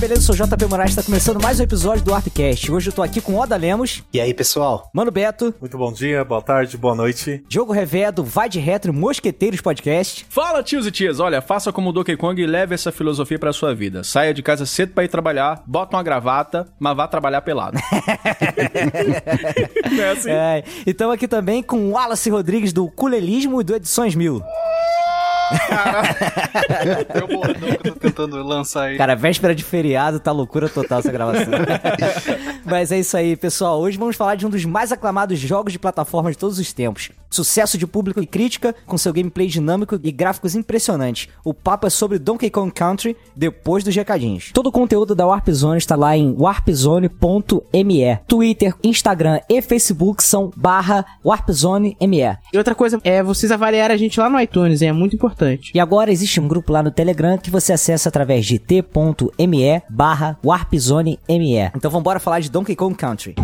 Beleza, eu sou o JP Moraes, está começando mais um episódio do Warpcast. Hoje eu tô aqui com Oda Lemos. E aí, pessoal? Mano Beto. Muito bom dia, boa tarde, boa noite. Diogo Revedo, Vai de Retro, Mosqueteiros Podcast. Fala, tios e tias. Olha, faça como o Donkey Kong e leve essa filosofia pra sua vida. Saia de casa cedo pra ir trabalhar, bota uma gravata, mas vá trabalhar pelado. Não é assim? É, então aqui também com o Wallace Rodrigues do Culelismo e do Edições Mil. Eu bordão que eu tô tentando lançar aí. Cara, véspera de feriado, tá loucura total essa gravação. Mas é isso aí, pessoal. Hoje vamos falar de um dos mais aclamados jogos de plataforma de todos os tempos. Sucesso de público e crítica, com seu gameplay dinâmico e gráficos impressionantes. O papo é sobre Donkey Kong Country, depois dos recadinhos. Todo o conteúdo da Warp Zone está lá em warpzone.me. Twitter, Instagram e Facebook são barra warpzone.me. E outra coisa é vocês avaliarem a gente lá no iTunes, é muito importante. E agora existe um grupo lá no Telegram que você acessa através de t.me barra warpzone.me. Então vamos falar de Donkey Kong Country.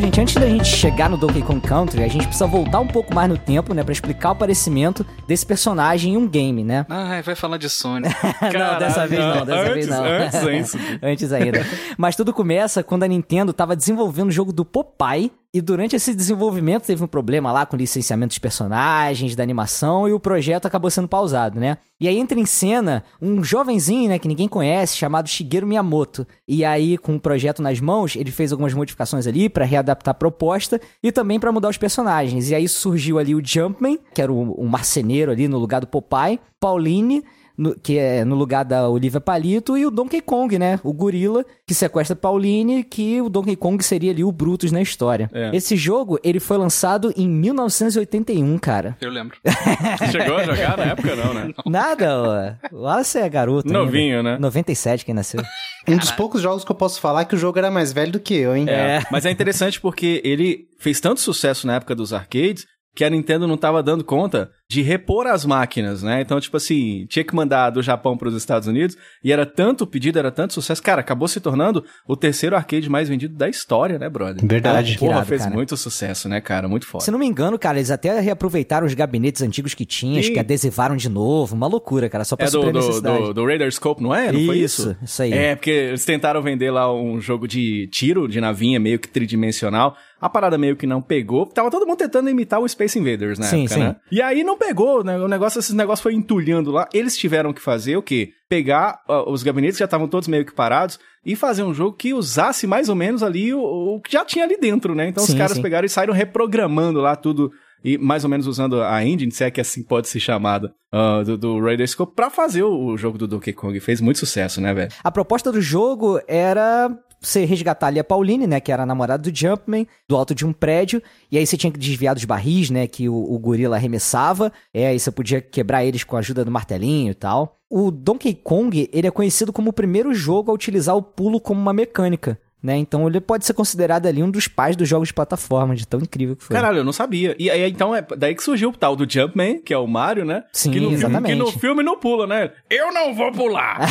Gente, antes da gente chegar no Donkey Kong Country, a gente precisa voltar um pouco mais no tempo, né, para explicar o aparecimento desse personagem em um game, né? Ah, vai falar de Sony. não, dessa vez não, dessa antes, vez não. Antes, antes ainda. Mas tudo começa quando a Nintendo tava desenvolvendo o jogo do Popeye, e durante esse desenvolvimento teve um problema lá com licenciamento dos personagens, da animação, e o projeto acabou sendo pausado, né? E aí entra em cena um jovenzinho, né, que ninguém conhece, chamado Shigeru Miyamoto. E aí, com o projeto nas mãos, ele fez algumas modificações ali para readaptar a proposta e também para mudar os personagens. E aí surgiu ali o Jumpman, que era o, o marceneiro ali no lugar do Popeye, Pauline no, que é no lugar da Olivia Palito, e o Donkey Kong, né? O gorila que sequestra Pauline, que o Donkey Kong seria ali o Brutus na história. É. Esse jogo, ele foi lançado em 1981, cara. Eu lembro. Chegou a jogar na época, não, né? Nada, ó. Lá você é garoto. Novinho, ainda. né? 97 quem nasceu. Um dos poucos jogos que eu posso falar que o jogo era mais velho do que eu, hein? É, mas é interessante porque ele fez tanto sucesso na época dos arcades que a Nintendo não estava dando conta de repor as máquinas, né? Então, tipo assim, tinha que mandar do Japão para os Estados Unidos e era tanto pedido, era tanto sucesso. Cara, acabou se tornando o terceiro arcade mais vendido da história, né, brother? Verdade. Porra, irado, fez cara. muito sucesso, né, cara? Muito foda. Se não me engano, cara, eles até reaproveitaram os gabinetes antigos que tinham, acho que adesivaram de novo. Uma loucura, cara, só pra é do, do, do, do Raider Scope, não é? Não isso, foi isso? Isso aí. É, porque eles tentaram vender lá um jogo de tiro, de navinha, meio que tridimensional. A parada meio que não pegou. Tava todo mundo tentando imitar o Space Invaders na sim, época, sim. né? E aí não pegou, né? O negócio, esses negócios foi entulhando lá. Eles tiveram que fazer o quê? Pegar uh, os gabinetes que já estavam todos meio que parados e fazer um jogo que usasse mais ou menos ali o, o que já tinha ali dentro, né? Então sim, os caras pegaram e saíram reprogramando lá tudo e mais ou menos usando a engine, se é que assim pode ser chamada, uh, do, do Raider Scope, pra fazer o, o, jogo do Donkey Kong. Fez muito sucesso, né, velho? A proposta do jogo era você resgatar ali a Pauline, né, que era a namorada do Jumpman, do alto de um prédio, e aí você tinha que desviar dos barris, né, que o, o gorila arremessava, é, aí você podia quebrar eles com a ajuda do martelinho e tal. O Donkey Kong, ele é conhecido como o primeiro jogo a utilizar o pulo como uma mecânica. Né? Então ele pode ser considerado ali um dos pais dos jogos de plataforma, de tão incrível que foi. Caralho, eu não sabia. E aí então é daí que surgiu o tal do Jumpman, que é o Mario, né? Sim, que no exatamente. Filme, que no filme não pula, né? Eu não vou pular!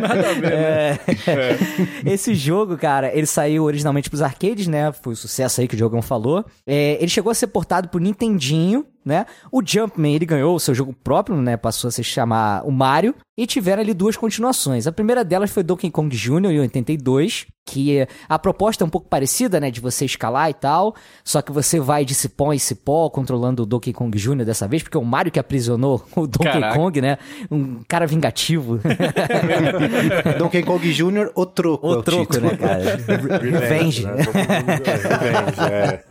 Nada a ver, é... né? É. Esse jogo, cara, ele saiu originalmente pros arcades, né? Foi o sucesso aí que o Diogão falou. É, ele chegou a ser portado pro Nintendinho, né? O Jumpman, ele ganhou o seu jogo próprio, né? Passou a se chamar o Mario. E tiveram ali duas continuações. A primeira delas foi Donkey Kong Jr. em 82, que a proposta é um pouco parecida, né, de você escalar e tal, só que você vai de cipó em cipó, controlando o Donkey Kong Jr. dessa vez, porque é o Mario que aprisionou o Donkey Caraca. Kong, né, um cara vingativo. Donkey Kong Jr., o troco. O, é o troco, título. né, cara? Revenge. Né? Revenge, é.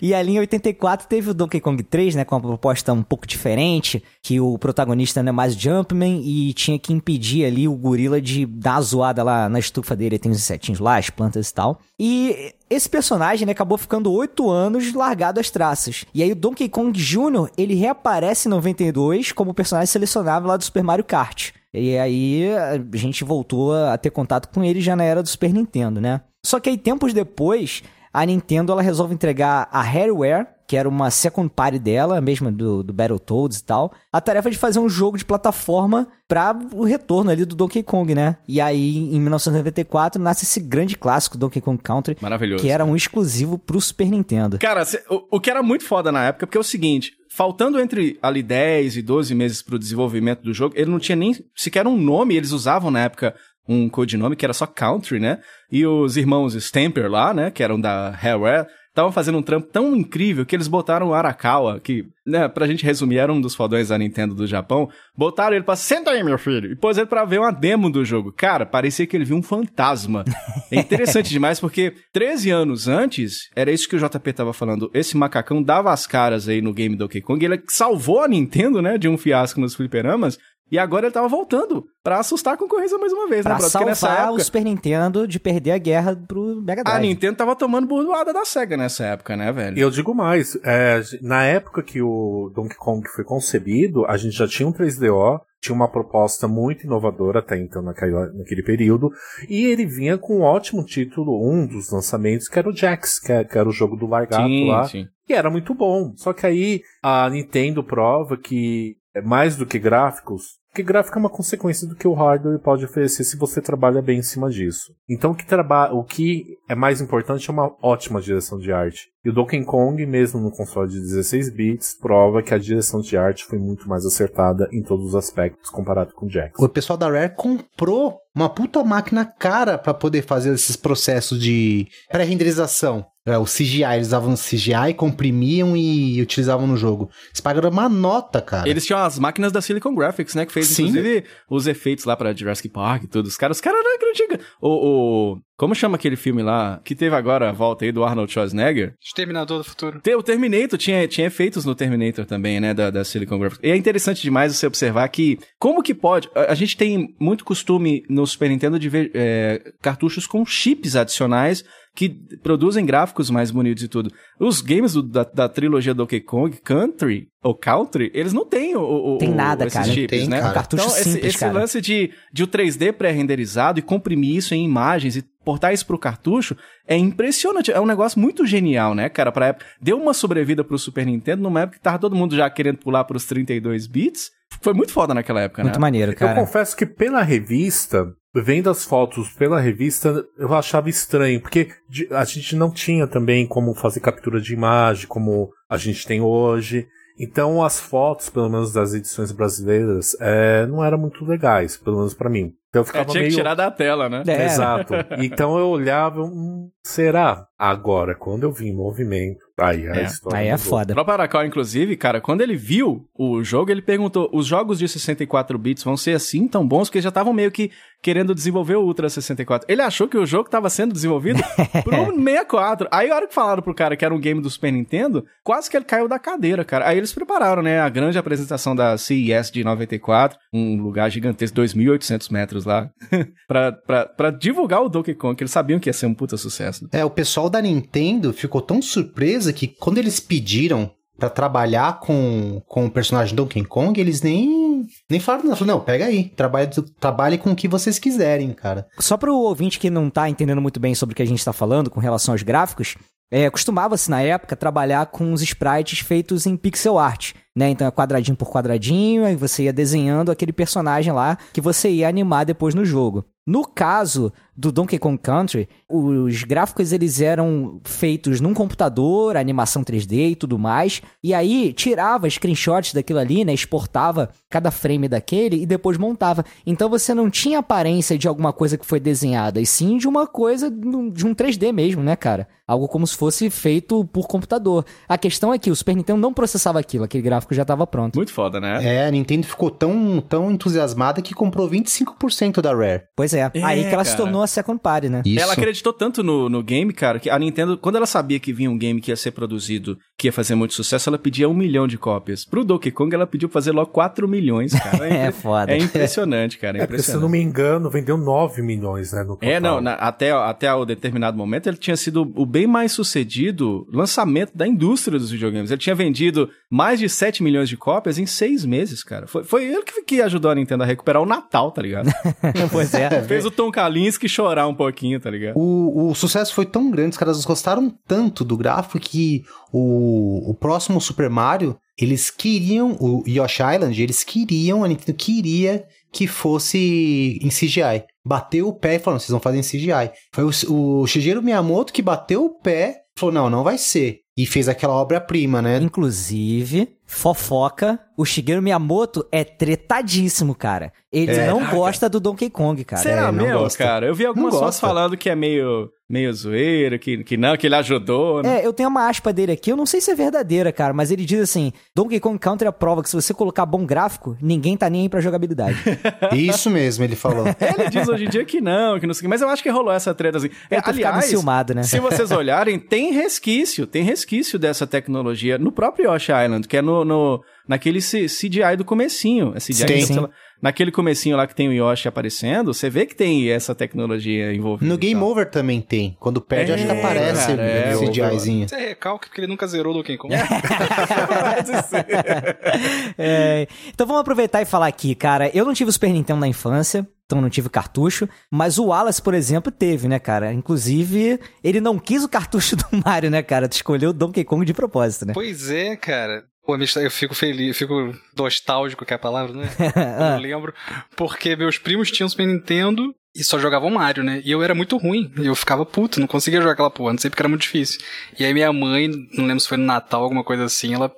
E ali em 84 teve o Donkey Kong 3, né, com uma proposta um pouco diferente, que o protagonista não é mais Jumpman e tinha que impedir ali o gorila de dar a zoada lá na estufa dele, tem os insetinhos lá, as plantas e tal. E esse personagem né, acabou ficando oito anos largado às traças. E aí o Donkey Kong Jr., ele reaparece em 92 como personagem selecionável lá do Super Mario Kart. E aí a gente voltou a ter contato com ele já na era do Super Nintendo, né? Só que aí tempos depois, a Nintendo ela resolve entregar a Harryware, que era uma second party dela, mesmo do, do Battletoads e tal, a tarefa de fazer um jogo de plataforma para o retorno ali do Donkey Kong, né? E aí, em 1994, nasce esse grande clássico Donkey Kong Country, Maravilhoso. que era um exclusivo pro Super Nintendo. Cara, o, o que era muito foda na época, porque é o seguinte, faltando entre ali 10 e 12 meses pro desenvolvimento do jogo, ele não tinha nem sequer um nome, eles usavam na época um codinome que era só Country, né? E os irmãos Stamper lá, né, que eram da Rareware, estavam fazendo um trampo tão incrível que eles botaram o Arakawa, que, né, pra gente resumir, era um dos fodões da Nintendo do Japão, botaram ele pra, senta aí, meu filho, e pôs ele pra ver uma demo do jogo. Cara, parecia que ele viu um fantasma. É interessante demais porque 13 anos antes, era isso que o JP tava falando, esse macacão dava as caras aí no game Donkey Kong, ele salvou a Nintendo, né, de um fiasco nos fliperamas, e agora ele tava voltando pra assustar a concorrência mais uma vez, Pra né? Porque salvar nessa época... o Super Nintendo de perder a guerra pro Mega A Drive. Nintendo tava tomando burdoada da SEGA nessa época, né, velho? E eu digo mais, é, na época que o Donkey Kong foi concebido, a gente já tinha um 3DO, tinha uma proposta muito inovadora até então naquela, naquele período, e ele vinha com um ótimo título, um dos lançamentos, que era o Jax, que é- que era o jogo do Largato lá, sim. que era muito bom. Só que aí a Nintendo prova que é mais do que gráficos, porque gráfico é uma consequência do que o hardware pode oferecer se você trabalha bem em cima disso. Então o que, traba o que é mais importante é uma ótima direção de arte. E o Donkey Kong, mesmo no console de 16 bits, prova que a direção de arte foi muito mais acertada em todos os aspectos comparado com o Jax. O pessoal da Rare comprou uma puta máquina cara pra poder fazer esses processos de pré-renderização. É, o CGI, eles usavam CGI, comprimiam e utilizavam no jogo. Eles pagaram uma nota, cara. Eles tinham as máquinas da Silicon Graphics, né? Que fez, Sim. inclusive, os efeitos lá pra Jurassic Park e tudo. Os caras, os caras eram antiga. O, o... Como chama aquele filme lá que teve agora a volta aí do Arnold Schwarzenegger? Exterminador do Futuro. Tem- O Terminator tinha, tinha efeitos no Terminator também, né? Da, da Silicon Graphics. E é interessante demais você observar que, como que pode. A, a gente tem muito costume no Super Nintendo de ver é, cartuchos com chips adicionais que produzem gráficos mais bonitos e tudo. Os games do- da, da trilogia Donkey Kong, Country ou Country, eles não têm o, o- Tem o- nada, esses cara. Chips, tem, né? cara. Cartucho então, esse, simples, esse cara. lance de, de o 3D pré-renderizado e comprimir isso em imagens e portar isso pro cartucho é impressionante. É um negócio muito genial, né, cara? Pra época. Deu uma sobrevida pro Super Nintendo numa época que tava todo mundo já querendo pular pros 32 bits. Foi muito foda naquela época, Muito né? maneiro, Eu cara. confesso que pela revista, vendo as fotos pela revista, eu achava estranho, porque a gente não tinha também como fazer captura de imagem, como a gente tem hoje. Então as fotos, pelo menos das edições brasileiras, é, não eram muito legais, pelo menos pra mim. Então eu É, ficava tinha meio. que tirar da tela, né? É. Exato. Então eu olhava, hum, será? Agora, quando eu vi em movimento, aí a É, história. Aí é mudou. O foda. próprio Arakawa, inclusive, cara, quando ele viu o jogo, ele perguntou: os jogos de 64 bits vão ser assim tão bons? Porque já estavam meio que querendo desenvolver o Ultra 64. Ele achou que o jogo estava sendo desenvolvido pro 64. Aí, a hora que falaram pro cara que era um game do Super Nintendo, quase que ele caiu da cadeira, cara. Aí eles prepararam, né, a grande apresentação da CES de 94, um lugar gigantesco, 2.800 metros lá, pra, pra, pra divulgar o Donkey Kong, que eles sabiam que ia ser um puta sucesso. É, o pessoal da Nintendo ficou tão surpresa que quando eles pediram pra trabalhar com, com o personagem Donkey Kong, eles nem, nem falaram nada. Falaram, não, pega aí, trabalhe, trabalhe com o que vocês quiserem, cara. Só pro ouvinte que não tá entendendo muito bem sobre o que a gente tá falando com relação aos gráficos, é, costumava-se na época trabalhar com os sprites feitos em pixel art, né? Então é quadradinho por quadradinho, aí você ia desenhando aquele personagem lá que você ia animar depois no jogo. No caso do Donkey Kong Country, os gráficos eles eram feitos num computador, animação 3D e tudo mais, e aí tirava screenshots daquilo ali, né, exportava cada frame daquele e depois montava. Então você não tinha aparência de alguma coisa que foi desenhada, e sim de uma coisa de um 3D mesmo, né, cara? Algo como se fosse feito por computador. A questão é que o Super Nintendo não processava aquilo, aquele gráfico já estava pronto. Muito foda, né? É, a Nintendo ficou tão, tão entusiasmada que comprou 25% da Rare. Pois é, É, aí que ela se cara. tornou a Second Party, né? Isso. Ela acreditou tanto no, no game, cara, que a Nintendo, quando ela sabia que vinha um game que ia ser produzido, que ia fazer muito sucesso, ela pedia um milhão de cópias. Pro Donkey Kong, ela pediu fazer logo 4 milhões, cara. É impre- foda. É impressionante, cara. É É, se eu não me engano, vendeu 9 milhões, né? No total. É, não, na- até, até o determinado momento ele tinha sido o bem mais sucedido lançamento da indústria dos videogames. Ele tinha vendido mais de 7 milhões de cópias em seis meses, cara. Foi, foi ele que, que ajudou a Nintendo a recuperar o Natal, tá ligado? pois é. Fez o Tom Kalinske chorar um pouquinho, tá ligado? O, o sucesso foi tão grande, os caras gostaram tanto do gráfico que o o, próximo Super Mario, eles queriam, o Yoshi Island, eles queriam, a Nintendo queria que fosse em CGI. Bateu o pé e falou, vocês vão fazer em CGI. Foi o, o Shigeru Miyamoto que bateu o pé falou, não, não vai ser. E fez aquela obra-prima, né? Inclusive, fofoca, o Shigeru Miyamoto é tretadíssimo, cara. Ele É. não gosta do Donkey Kong, cara. Será É, não mesmo, gosta. cara? Eu vi algumas gosta. falando que é meio, meio zoeiro, que, que não, que ele ajudou, né? É, eu tenho uma aspa dele aqui, eu não sei se é verdadeira, cara, mas ele diz assim: Donkey Kong Country é a prova que se você colocar bom gráfico, ninguém tá nem aí pra jogabilidade. Isso mesmo, ele falou. Ele diz hoje em dia que não, que não sei o que, mas eu acho que rolou essa treta assim. É, aliás, enciumado, né? se vocês olharem, tem resquício, tem resquício dessa tecnologia no próprio Yoshi Island, que é no, no naquele CGI do comecinho. É CGI, sei lá. naquele comecinho lá que tem o Yoshi aparecendo, você vê que tem essa tecnologia envolvida. No Game. Over também tem. Quando perde, É, acho que aparece cara, é, o CGIzinho. Isso é recalque porque ele nunca zerou Donkey Kong. É, então vamos aproveitar e falar aqui, cara. Eu não tive o Super Nintendo na infância, então não tive cartucho, mas o Wallace, por exemplo, teve, né, cara? Inclusive, ele não quis o cartucho do Mario, né, cara? Tu escolheu o Donkey Kong de propósito, né? Pois é, cara. Pô, eu fico feliz, eu fico nostálgico, que é a palavra, né? Ah. Eu lembro. Porque meus primos tinham Super Nintendo e só jogavam Mario, né? E eu era muito ruim. E eu ficava puto, não conseguia jogar aquela porra, não sei porque era muito difícil. E aí minha mãe, não lembro se foi no Natal, alguma coisa assim, ela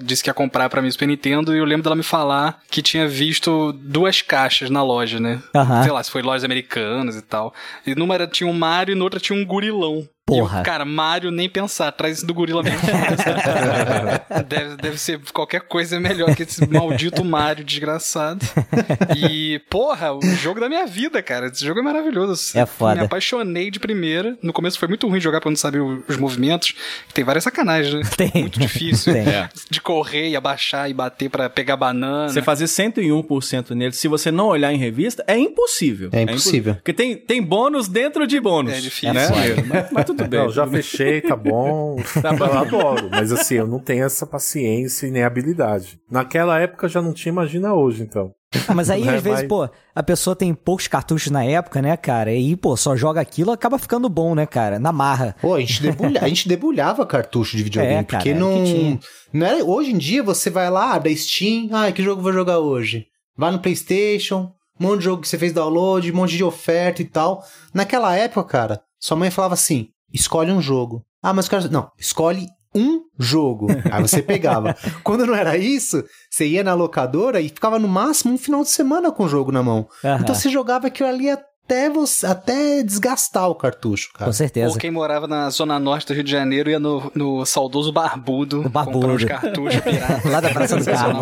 disse que ia comprar pra mim o Super Nintendo e eu lembro dela me falar que tinha visto duas caixas na loja, né? Sei lá, se foi lojas americanas e tal. E numa era, tinha um Mario e na outra tinha um gorilão. Porra. Eu, cara, Mario nem pensar, traz esse do gorila mesmo. deve, deve ser qualquer coisa melhor que esse maldito Mario desgraçado. E, porra, o jogo da minha vida, cara. Esse jogo é maravilhoso. É foda. Me apaixonei de primeira. No começo foi muito ruim jogar pra não saber os movimentos. Tem várias sacanagens, né? Tem. Muito difícil. Tem. É. De correr e abaixar e bater pra pegar banana. Você fazer 101% nele, se você não olhar em revista, é impossível. É impossível. Porque tem, tem bônus dentro de bônus. É difícil. Né? É mas, mas tudo bem. Não, já tudo bem. fechei, tá bom. eu adoro. Mas assim, eu não tenho essa paciência e nem habilidade. Naquela época já não tinha, imagina hoje, então. Ah, mas aí, É, às vezes, mas- pô, a pessoa tem poucos cartuchos na época, né, cara? E aí, pô, só joga aquilo, acaba ficando bom, né, cara? Na marra. Pô, a gente, debulha, a gente debulhava cartucho de videogame, É, cara, porque o não, não era. Hoje em dia você vai lá, da Steam, ah, que jogo eu vou jogar hoje? Vai no PlayStation, um monte de jogo que você fez download, um monte de oferta e tal. Naquela época, cara, sua mãe falava assim: escolhe um jogo. Ah, mas cara, não, escolhe um jogo. Aí você pegava. Quando não era isso, você ia na locadora e ficava no máximo um final de semana com o jogo na mão. Então você jogava aquilo ali até você até desgastar o cartucho, cara. Com certeza. Ou quem morava na zona norte do Rio de Janeiro ia no, no saudoso Barbudo, No Barbudo. comprar os cartuchos. Lá da Praça do Carmo.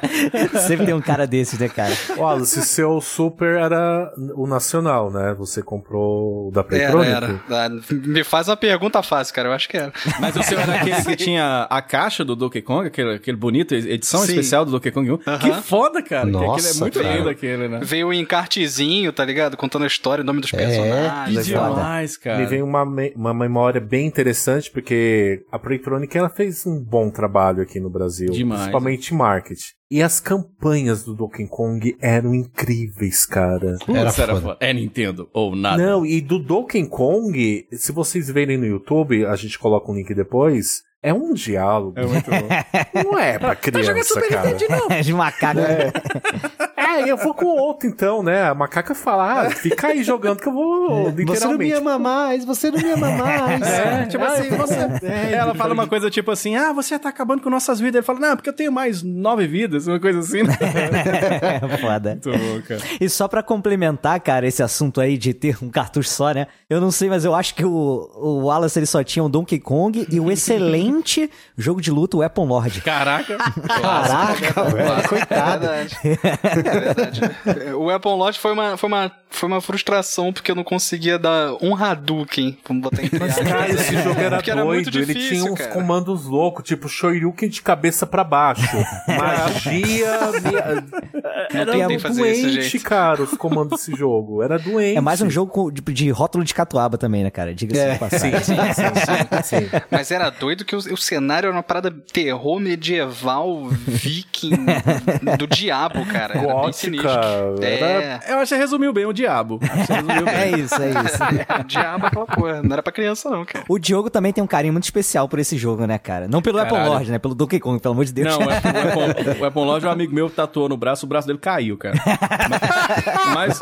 Sempre tem um cara desses, né, cara? Wallace, seu Super era o nacional, né? Você comprou o da Era, Playtronic? era. Ah, Me faz uma pergunta fácil, cara. Eu acho que era. Mas o seu era aquele que tinha a caixa do Donkey Kong, aquele, aquele bonito, edição Sim. especial do Donkey Kong 1. Aham. Que foda, cara. que aquele é Nossa, muito cara. lindo aquele, né? Veio em cartezinho, tá ligado? Contando a história, o nome dos Que personagens. legal. demais, cara. Me vem uma, me- uma memória bem interessante, porque a Playtronic ela fez um bom trabalho aqui no Brasil, Demais. principalmente em marketing. E as campanhas do Donkey Kong eram incríveis, cara. Era era foda. É Nintendo ou nada. Não, e do Donkey Kong, se vocês verem no YouTube, a gente coloca um link depois, é um diálogo. É muito bom. Não é pra criança, cara. De macaco. É, eu vou com outro então, né? A macaca fala, ah, fica aí jogando que eu vou Você não me literalmente. ama mais, você não me ama mais. É, tipo Ah, assim, você... é, ela ele fala uma coisa tipo assim, ah, você tá acabando com nossas vidas. Ele fala, não, porque eu tenho mais nove vidas, uma coisa assim. né? Foda. E só pra complementar, cara, esse assunto aí de ter um cartucho só, né? Eu não sei, mas eu acho que o, o Wallace ele só tinha o Donkey Kong e o excelente jogo de luta, o Weapon Lord. Caraca. Caraca, velho, coitado. É verdade. É. O Weapon Lodge foi uma, foi, uma, foi uma frustração porque eu não conseguia dar um Hadouken. Vamos botar em Mas, cara, esse jogo era Porque era muito doido. ele difícil, tinha uns cara. comandos loucos, tipo Shoryuken de cabeça pra baixo. Magia. era desse doente, cara, os comandos desse jogo. Era doente. É mais um jogo de, de rótulo de catuaba também, né, cara? Diga-se É. Sim, sim, sim, sim. Mas era doido que o, o cenário era uma parada terror medieval, viking, do diabo, cara. Era exótica. sinistro. Era... É, Eu acho que você resumiu bem o diabo. Bem. É isso, é isso. diabo aquela porra. Não era pra criança, não, cara. O Diogo também tem um carinho muito especial por esse jogo, né, cara? Não pelo Apple Caralho. Lord, né? Pelo Donkey Kong, pelo amor de Deus. Não, o Apple, o Apple, o Apple Lodge, um amigo meu tatuou no braço, o braço dele caiu, cara. Mas,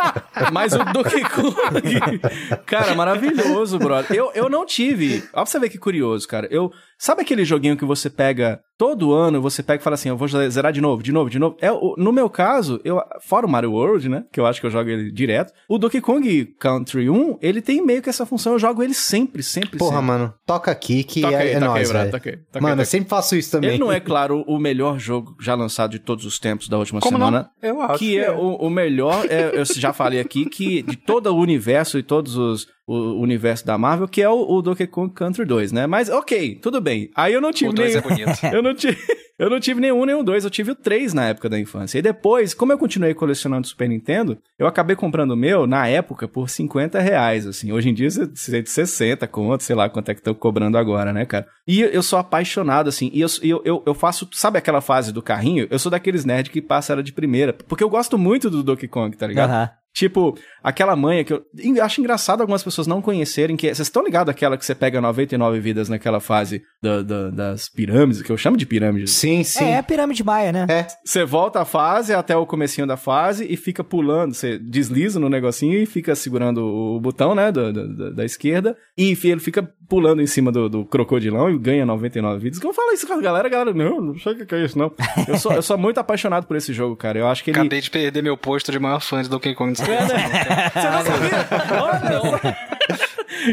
mas o Donkey Kong, cara, maravilhoso, brother. Eu, eu não tive. Ó, pra você ver que curioso, cara. Eu, sabe aquele joguinho que você pega todo ano, você pega e fala assim, eu vou zerar de novo, de novo, de novo. É, no meu caso, eu, fora o Mario World, né, que eu acho que eu jogo ele direto, o Donkey Kong Country 1, ele tem meio que essa função, eu jogo ele sempre, sempre, Porra, sempre. mano, toca aqui que Toca é, aí, é toca aí, nóis, velho. toca aí, toca aí, Mano, toca eu aí. sempre faço isso também. Ele não é, claro, o melhor jogo já lançado de todos os tempos da última Como semana. Eu acho que é o, o melhor, é, eu já falei aqui, que de todo o universo e todos os o universo da Marvel, que é o, o Donkey Kong Country 2, né? Mas ok, tudo bem. Aí eu não tive O 2 é nenhum. bonito. eu não tive. Eu não tive nenhum, nenhum dois, eu tive o três na época da infância. E depois, como eu continuei colecionando Super Nintendo, eu acabei comprando o meu, na época, por 50 reais, assim. Hoje em dia, você é de 60 conto, sei lá quanto é que estão cobrando agora, né, cara? E eu sou apaixonado, assim, e eu, eu, eu, eu faço, sabe aquela fase do carrinho? Eu sou daqueles nerds que passa ela de primeira, porque eu gosto muito do Donkey Kong, tá ligado? Aham. Tipo, aquela manha que eu acho engraçado algumas pessoas não conhecerem que vocês estão ligados àquela que você pega 99 vidas naquela fase da- da- das pirâmides, que eu chamo de pirâmides. Sim, sim. É, é a pirâmide maia, né? É. Você volta a fase até o comecinho da fase e fica pulando, você desliza no negocinho e fica segurando o botão, né, da, da, da esquerda, e ele fica pulando em cima do, do crocodilão e ganha 99 vidas. Que eu falo isso com a galera, a galera, não, não sei o que é isso, não. Eu sou, eu sou muito apaixonado por esse jogo, cara. Eu acho que ele... Acabei de perder meu posto de maior fã de Donkey Kong. Você não sabia? Olha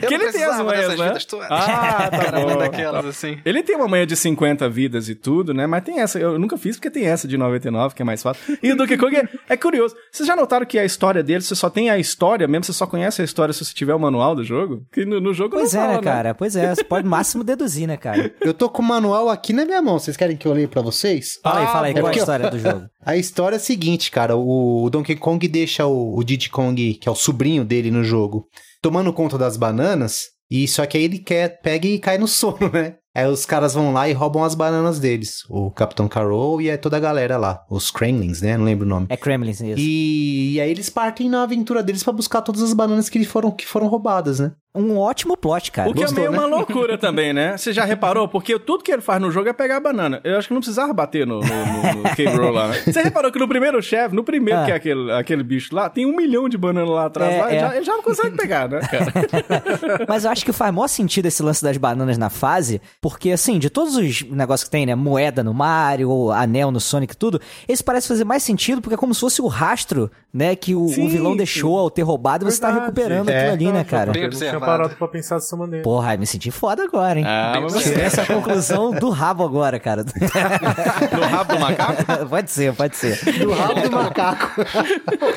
que ele tem as manhas, né? Ah, tá bom. daquelas assim. Ele tem uma manha de 50 vidas e tudo, né? Mas tem essa, eu nunca fiz porque tem essa de 99, que é mais fácil. E o Donkey Kong é, é curioso. Vocês já notaram que a história dele, você só tem a história mesmo, você só conhece a história se você tiver o manual do jogo? Que no, no jogo Pois não é, fala, né, cara? Pois é, você pode máximo deduzir, né, cara? Eu tô com o manual aqui na minha mão. Vocês querem que eu leia pra vocês? Fala aí, fala aí, é qual é a história do jogo? A história é a seguinte, cara. O, o Donkey Kong deixa o, o Diddy Kong, que é o sobrinho dele no jogo, tomando conta das bananas. E só que aí ele quer, pega e cai no sono, né? Aí os caras vão lá e roubam as bananas deles. O Capitão Carol e é toda a galera lá. Os Kremlins, né? Não lembro o nome. É Kremlins, isso. E, e aí eles partem na aventura deles pra buscar todas as bananas que, foram, que foram roubadas, né? Um ótimo plot, cara. O que Gostou, é meio né? uma loucura também, né? Você já reparou? Porque tudo que ele faz no jogo é pegar a banana. Eu acho que não precisava bater no, no, no, no K-Roll lá. né? Você reparou que no primeiro chefe, no primeiro Ah. que é aquele, aquele bicho lá, tem um milhão de bananas lá atrás. É, lá, ele, é. já, ele já não consegue pegar, né, cara? Mas eu acho que faz maior sentido esse lance das bananas na fase, porque assim, de todos os negócios que tem, né, moeda no Mario, ou anel no Sonic e tudo, esse parece fazer mais sentido porque é como se fosse o rastro, né, que o, o Sim, vilão sim. deixou ao ter roubado e você tá recuperando É. aquilo ali, né, cara? Bem observado. Parado pra pensar dessa maneira. Porra, me senti foda agora, hein? Ah, mas você... Essa conclusão do rabo agora, cara. No rabo do macaco? pode ser, pode ser. Do rabo do macaco.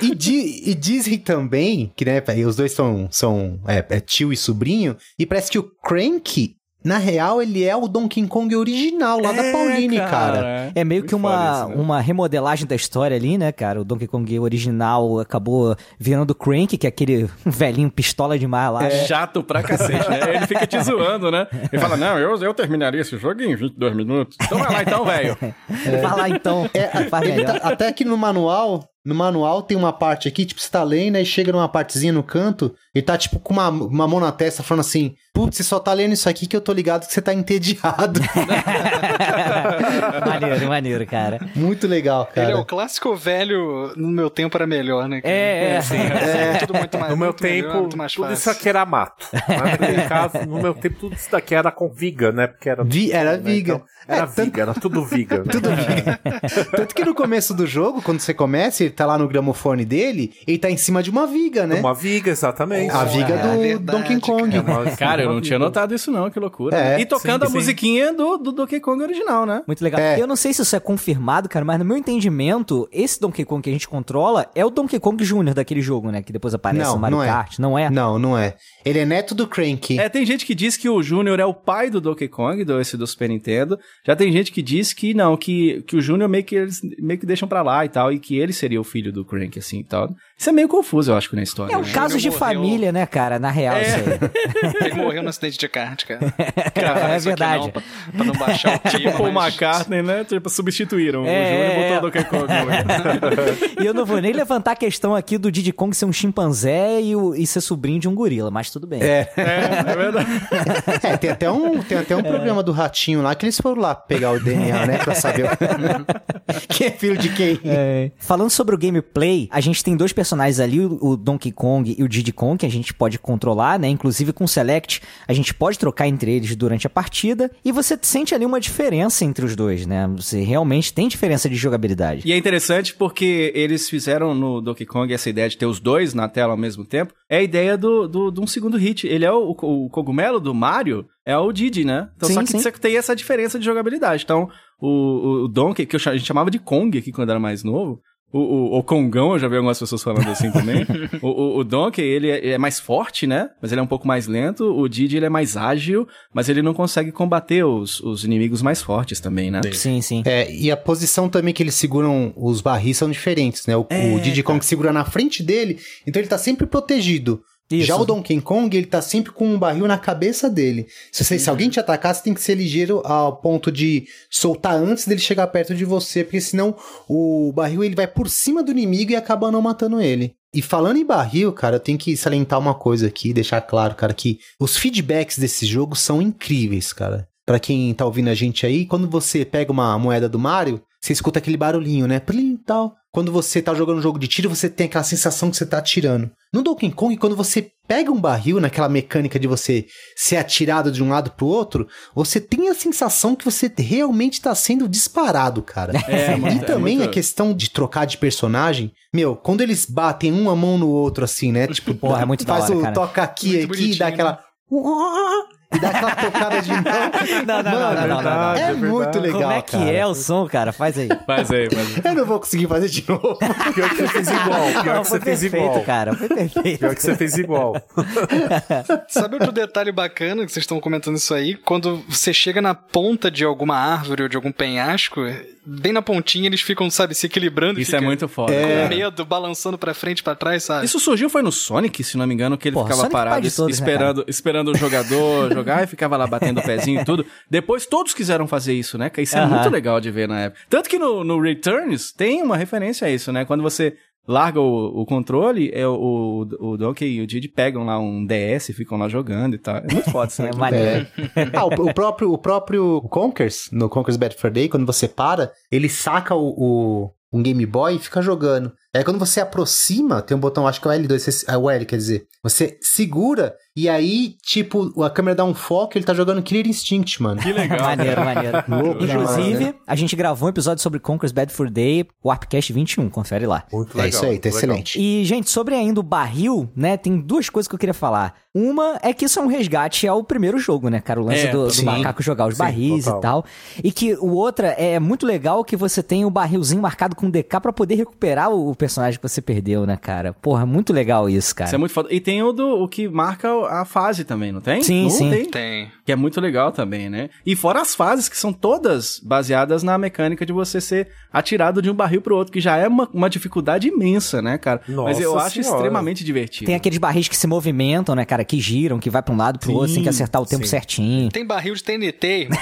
e, di- e dizem também que, né, os dois são, são é, é tio e sobrinho, e parece que o Crank, na real, ele é o Donkey Kong original, lá da Pauline, cara. É meio que uma, isso, né? uma remodelagem da história ali, né, cara? O Donkey Kong original acabou virando o Crank, que é aquele velhinho pistola demais lá. né? Chato pra cacete, né? Ele fica te zoando, né? Ele fala, não, eu, eu terminaria esse jogo em 22 minutos. Então vai lá então, velho. Vai lá então, É, tá- até que no manual, no manual tem uma parte aqui, tipo, você tá lendo, aí chega numa partezinha no canto, e tá, tipo, com uma, uma mão na testa, falando assim, putz, você só tá lendo isso aqui que eu tô ligado que você tá entediado. maneiro, maneiro, cara. Muito legal, cara. Ele é o clássico velho, no meu tempo era melhor, né? cara? É, é. Sim, é. Tudo muito mais No meu muito melhor, tempo, muito mais tudo fácil. isso aqui era mato. Mas naquele caso, no meu tempo, tudo isso daqui era com viga, né? Porque era. Vi- era né? viga. Então, era É, tanto- viga, era tudo viga. Tudo bem. Tanto que no começo do jogo, quando você começa, ele tá lá no gramofone dele, ele tá em cima de uma viga, né? Uma viga, exatamente. A viga É do verdade, Donkey Kong. É uma- Cara, eu não tinha notado isso não, que loucura. É, e tocando sim, a sim. musiquinha do, do Donkey Kong original, né? Muito legal. É. Eu não sei se isso é confirmado, cara, mas no meu entendimento, esse Donkey Kong que a gente controla é o Donkey Kong Jr. daquele jogo, né? Que depois aparece Não, no Mario não é. Kart, não é? Não, não é. Ele é neto do Crank. É, tem gente que diz que o Júnior é o pai do Donkey Kong, do, esse do Super Nintendo. Já tem gente que diz que não, que, que o Júnior meio que eles meio que deixam pra lá e tal, e que ele seria o filho do Crank, assim e tal. Isso é meio confuso, eu acho, na história. É um né? caso de morreu. família, né, cara? Na real, É. isso aí. Ele morreu no acidente de kart, cara. É verdade. Não, pra, pra não baixar o clima. Paul mas- McCartney, né? Tipo, substituíram. É, o Júnior é, botou é. o Donkey Kong. E eu não vou nem levantar a questão aqui do Diddy Kong ser um chimpanzé e, o- e ser sobrinho de um gorila, mas tudo bem. é, é verdade. É, tem até um, tem até um programa do Ratinho lá que eles foram lá pegar o DNA, né? Pra saber o- quem é filho de quem. É. Falando sobre o gameplay, a gente tem dois personagens ali, o o Donkey Kong e o Diddy Kong, que a gente pode controlar, né? Inclusive com o Select, a gente pode trocar entre eles durante a partida. E você sente ali uma diferença entre os dois, né? Você realmente tem diferença de jogabilidade. E é interessante porque eles fizeram no Donkey Kong essa ideia de ter os dois na tela ao mesmo tempo. É a ideia do, do, de um segundo hit. Ele é o, o cogumelo do Mario, é o Diddy, né? Então Sim, só que sim. você tem essa diferença de jogabilidade. Então, o, o, o Donkey, que a gente chamava de Kong aqui quando era mais novo. O, o, o Kongão, eu já vi algumas pessoas falando assim também. o, o, o Donkey, ele é, é mais forte, né? Mas ele é um pouco mais lento. O Diddy, ele é mais ágil, mas ele não consegue combater os, os inimigos mais fortes também, né? Sim, sim. É, e a posição também que eles seguram os barris são diferentes, né? O, É, o Diddy Kong segura na frente dele, então ele tá sempre protegido. Isso. Já o Donkey Kong, ele tá sempre com um barril na cabeça dele. Se, você- se alguém te atacar, você tem que ser ligeiro ao ponto de soltar antes dele chegar perto de você, porque senão o barril ele vai por cima do inimigo e acaba não matando ele. E falando em barril, cara, eu tenho que salientar uma coisa aqui, deixar claro, cara, que os feedbacks desse jogo são incríveis, cara. Pra quem tá ouvindo a gente aí, quando você pega uma moeda do Mario, você escuta aquele barulhinho, né? Plim, tal. Quando você tá jogando um jogo de tiro, você tem aquela sensação que você tá atirando. No Donkey Kong, quando você pega um barril, naquela mecânica de você ser atirado de um lado pro outro, você tem a sensação que você realmente tá sendo disparado, cara. É, e muito- é também muito- a questão de trocar de personagem, meu, quando eles batem uma mão no outro assim, né? Tipo, Porra, é muito da faz hora, o cara. toca aqui, Muito aqui e dá bonitinho, aquela. E dá aquela tocada de mão. Não, não, não, não, não, não, não. É, É muito legal. Como é que cara. é o som, cara? Faz aí. Faz aí, faz aí. Eu não vou conseguir fazer de novo. Pior que você fez igual. Pior Não, que foi você fez perfeito, igual. cara. Foi perfeito. Pior que você fez igual. Sabe outro detalhe bacana que vocês estão comentando isso aí? Quando você chega na ponta de alguma árvore ou de algum penhasco, bem na pontinha eles ficam, sabe, se equilibrando. Isso é muito foda. Com cara. medo, balançando pra frente, pra trás, sabe? Isso surgiu foi no Sonic, se não me engano, que ele Porra, ficava Sonic é parado todos, né, esperando, esperando o jogador jogar e ficava lá batendo o pezinho e tudo. Depois todos quiseram fazer isso, né? Que Isso é Aham. muito legal de ver na época. Tanto que no, no Returns tem uma referência a isso, né? Quando você larga o, o controle, é o, o, o Donkey e o Diddy pegam lá um DS e ficam lá jogando e tal. É muito foda isso, né? É maneiro. Ah, o, o próprio, o próprio Conkers, no Conkers Bad Fur Day, quando você para, ele saca o, o- um Game Boy e fica jogando. Aí quando você aproxima, tem um botão, acho que é o L2, você- é o L, quer dizer. Você segura e aí, tipo, a câmera dá um foco e ele tá jogando Killer Instinct, mano. Que legal. Maneiro, maneiro. Louco, Inclusive, né? a gente gravou um episódio sobre Conquer's Bad Fur Day, Warpcast 21, confere lá. Muito legal. É isso aí, tá muito legal. excelente. E, gente, sobre ainda o barril, né, tem duas coisas que eu queria falar. Uma é que isso é um resgate ao primeiro jogo, né, cara? O lance É, do, do sim. macaco jogar os Sim, barris total. e tal. E que o outra é muito legal que você tem o barrilzinho marcado com DK pra poder recuperar o, o personagem que você perdeu, né, cara? Porra, muito legal isso, cara. Isso é muito foda. E tem o, do, o que marca a fase também, não tem? Sim, não sim. Tem? Tem. Que é muito legal também, né? E fora as fases que são todas baseadas na mecânica de você ser atirado de um barril pro outro, que já é uma, uma dificuldade imensa, né, cara? Mas Nossa eu acho Senhora. extremamente divertido. Tem aqueles barris que se movimentam, né, cara? Que giram, que vai pra um lado pro Sim, outro, tem que acertar o tempo sim. certinho. Tem barril de TNT.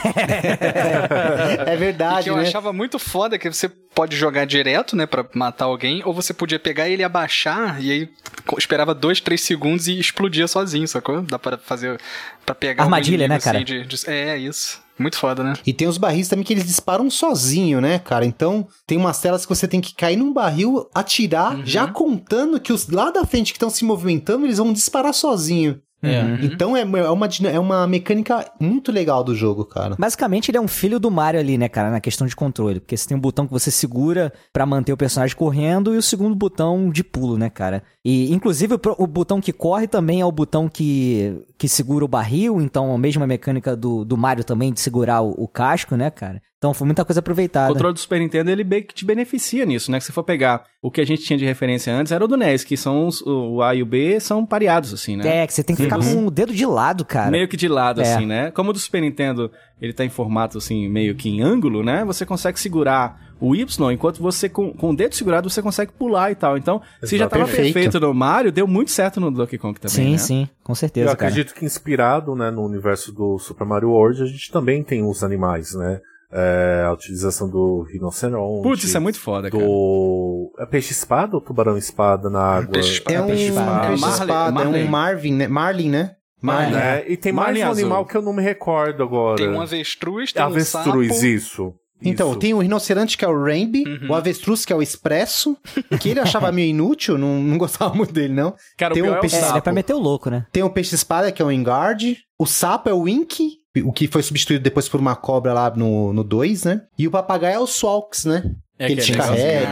É E verdade, que eu né? achava muito foda que você pode jogar direto, né, pra matar alguém, ou você podia pegar ele e abaixar, e aí esperava dois, três segundos e explodia sozinho, sacou? Dá pra fazer, pra pegar Armadilha, inimigo, né, cara? assim, de- de- é, isso. Muito foda, né? E tem os barris também que eles disparam sozinho, né, cara? Então, tem umas telas que você tem que cair num barril, atirar, já contando que os lá da frente que estão se movimentando, eles vão disparar sozinho. É. Então é, é, uma, é uma mecânica muito legal do jogo, cara. Basicamente, ele é um filho do Mario ali, né, cara, na questão de controle. Porque você tem um botão que você segura pra manter o personagem correndo e o segundo botão de pulo, né, cara? E, inclusive, o, o botão que corre também é o botão que, que segura o barril. Então, a mesma mecânica do, do Mario também de segurar o, o casco, né, cara? Então foi muita coisa O aproveitada. controle do Super Nintendo, ele te beneficia nisso, né? Que se for pegar o que a gente tinha de referência antes, era o do NES, que são os, o A e o B são pareados, assim, né? É, que você tem que ficar com o dedo de lado, cara. Meio que de lado, É. assim, né? Como o do Super Nintendo, ele tá em formato, assim, meio que em ângulo, né? Você consegue segurar o Y, enquanto você, com, com o dedo segurado, você consegue pular e tal. Então, se já tava Perfeito. perfeito no Mario, deu muito certo no Donkey Kong também, sim, né? sim, com Eu certeza, cara. acredito que inspirado né, no universo do Super Mario World, a gente também tem os animais, né? É, a utilização do rinoceronte. Putz, isso é muito foda, cara. do. É peixe-espada ou tubarão-espada na água? Peixe-espada. É um peixe espada. peixe Marlin- espada, é um Marvin, né? Marlin, né? Marlin. É, e tem mais Marlin um azul. animal que eu não me recordo agora. Tem um avestruz, tem Avestruz, um sapo. isso. Então, Isso. tem o rinoceronte que é o Rambi, Uhum. o avestruz que é o Expresso, que ele achava meio inútil, não, não gostava muito dele, não. Cara, o Tem um é o peixe- É, é pra meter o louco, né? Tem o peixe-espada, que é o Engard, o sapo é o Wink, o que foi substituído depois por uma cobra lá no 2, né? E o papagaio é o Swalks, né? É que ele é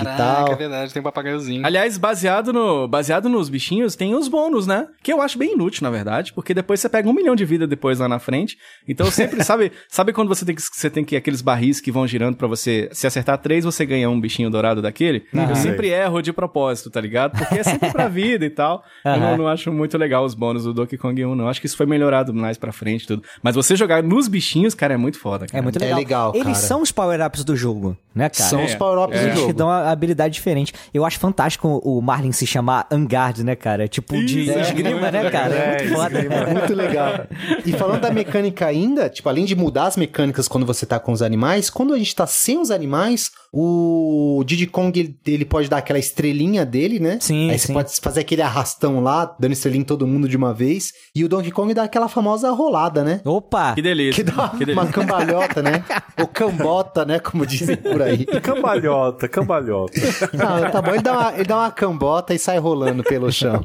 e tal. é verdade, tem um papagaiozinho. Aliás, baseado, no, baseado nos bichinhos, tem os bônus, né? Que eu acho bem inútil, na verdade, porque depois você pega um milhão de vida depois lá na frente. Então sempre, sabe, sabe quando você tem que você tem que aqueles barris que vão girando pra você. Se acertar três, você ganha um bichinho dourado daquele? Aham. Eu sempre erro de propósito, tá ligado? Porque é sempre pra vida e tal. Eu não, não acho muito legal os bônus do Donkey Kong 1, não. Acho que isso foi melhorado mais pra frente e tudo. Mas você jogar nos bichinhos, cara, é muito foda, cara. É muito É legal. legal, Eles cara. são os power-ups do jogo, né, cara? São É, os power-ups é. do Eles jogo. te dão uma habilidade diferente. Eu acho fantástico o Marlin se chamar Angard, né, cara? Tipo de Isso, é esgrima, né, cara? É, É, muito foda. esgrima. Muito legal. E falando da mecânica ainda, tipo, além de mudar as mecânicas quando você tá com os animais, quando a gente tá sem os animais, o Diddy Kong, ele, ele pode dar aquela estrelinha dele, né? Sim, Aí sim. você pode fazer aquele arrastão lá, dando estrelinha em todo mundo de uma vez. E o Donkey Kong dá aquela famosa rolada, né? Opa! Que delícia. Que dá que delícia. uma cambalhota, né? Ou cambota, né? Como dizem por aí. Cambalhota, cambalhota. Ah, tá bom. Ele dá, uma, ele dá uma cambota e sai rolando pelo chão.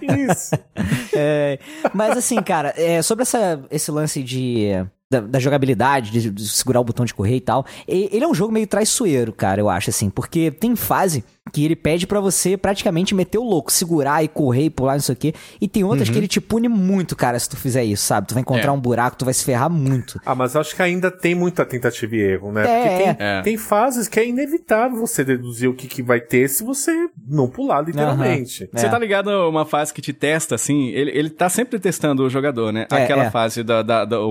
Isso. É, mas assim, cara, é, sobre essa, esse lance de. Da, da jogabilidade, de, de segurar o botão de correr e tal. e- Ele é um jogo meio traiçoeiro, cara, eu acho, assim. Porque tem fase que ele pede pra você praticamente meter o louco, segurar e correr e pular, não sei o quê. E tem outras que ele te pune muito, cara, se tu fizer isso, sabe? Tu vai encontrar É. um buraco, tu vai se ferrar muito. Ah, mas acho que ainda tem muita tentativa e erro, né? É, Porque tem, é. tem fases que é inevitável você deduzir o que, que vai ter se você não pular, literalmente. Você É. tá ligado a uma fase que te testa, assim? Ele, ele tá sempre testando o jogador, né? É, Aquela é. fase da, da, da- o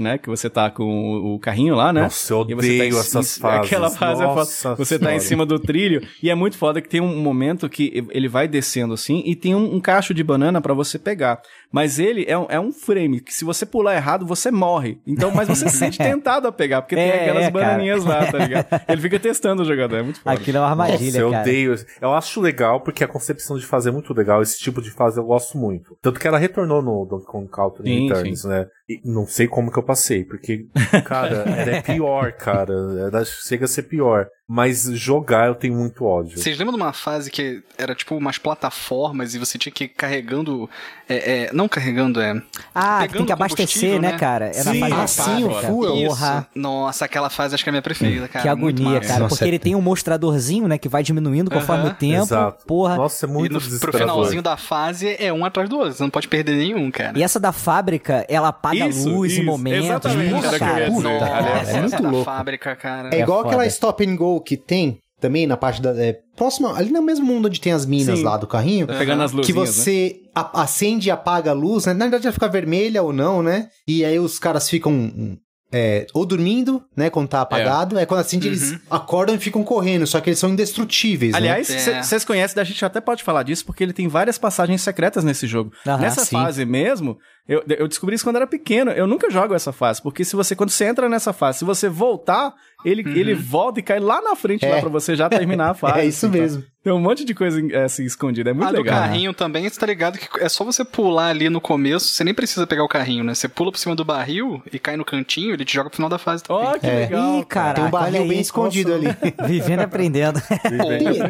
né? Que você tá com o, carrinho lá, né? Nossa, eu E você tá odeio em- essas em- fases. Aquela fase é foda. Nossa Você tá em cima do trilho e é muito foda que tem um momento que ele vai descendo assim e tem um, um cacho de banana pra você pegar. Mas ele é um, é um frame que se você pular errado, você morre. Então, mas você se sente tentado a pegar, porque tem É, aquelas é, bananinhas lá, tá ligado? Ele fica testando o jogador, é muito foda. Aquilo é uma armadilha, Nossa, eu cara. odeio. Eu acho legal, porque a concepção de fase é muito legal. Esse tipo de fase eu gosto muito. Tanto que ela retornou no Donkey Kong Country Sim, Returns, né? Não sei como que eu passei, porque, cara, era pior, cara. Era, chega a ser pior. Mas jogar eu tenho muito ódio. Vocês lembram de uma fase que era tipo umas plataformas e você tinha que ir carregando. é, é, não carregando, é. Ah, tem que abastecer, né, né? cara? É na Sim, fase ah, da sim, o fábrica. fuel. Porra. Isso. Nossa, aquela fase acho que é a minha preferida, cara. Que agonia, cara. Nossa, porque é- ele tem um mostradorzinho, né, que vai diminuindo conforme Aham. o tempo. Exato. Porra. Nossa, é E muito no, pro finalzinho da fase é um atrás do outro. Você não pode perder nenhum, cara. E essa da fábrica, ela apaga Isso, luz em isso, momentos. exatamente, Porra, era o que eu ia cara. dizer. Puta, Aliás, é essa muito da louco. fábrica, cara. É igual foda. aquela stop and go que tem também na parte da. É, próxima, ali no mesmo mundo onde tem as minas Sim. lá do carrinho. Tá pegando as Que luzinhas, né? você a- acende e apaga a luz, né? Na verdade vai ficar vermelha ou não, né? E aí os caras ficam é, ou dormindo, né? Quando tá apagado. É, quando acende eles acordam e ficam correndo, só que eles são indestrutíveis, né? Aliás, É. vocês conhecem, a gente até pode falar disso, porque ele tem várias passagens secretas nesse jogo. Aham, Nessa sim. fase mesmo, eu, eu descobri isso quando era pequeno. Eu nunca jogo essa fase, porque se você, quando você entra nessa fase, se você voltar, ele, ele volta e cai lá na frente, É. lá pra você já terminar a fase. É isso assim, tá? Tem um monte de coisa assim, escondida. É muito ah, do legal. carrinho também, você tá ligado que é só você pular ali no começo, você nem precisa pegar o carrinho, né? Você pula por cima do barril e cai no cantinho, ele te joga pro final da fase também. Ó, que É. legal. Ih, cara. Tem um barril bem aí. escondido ali. Vivendo e aprendendo.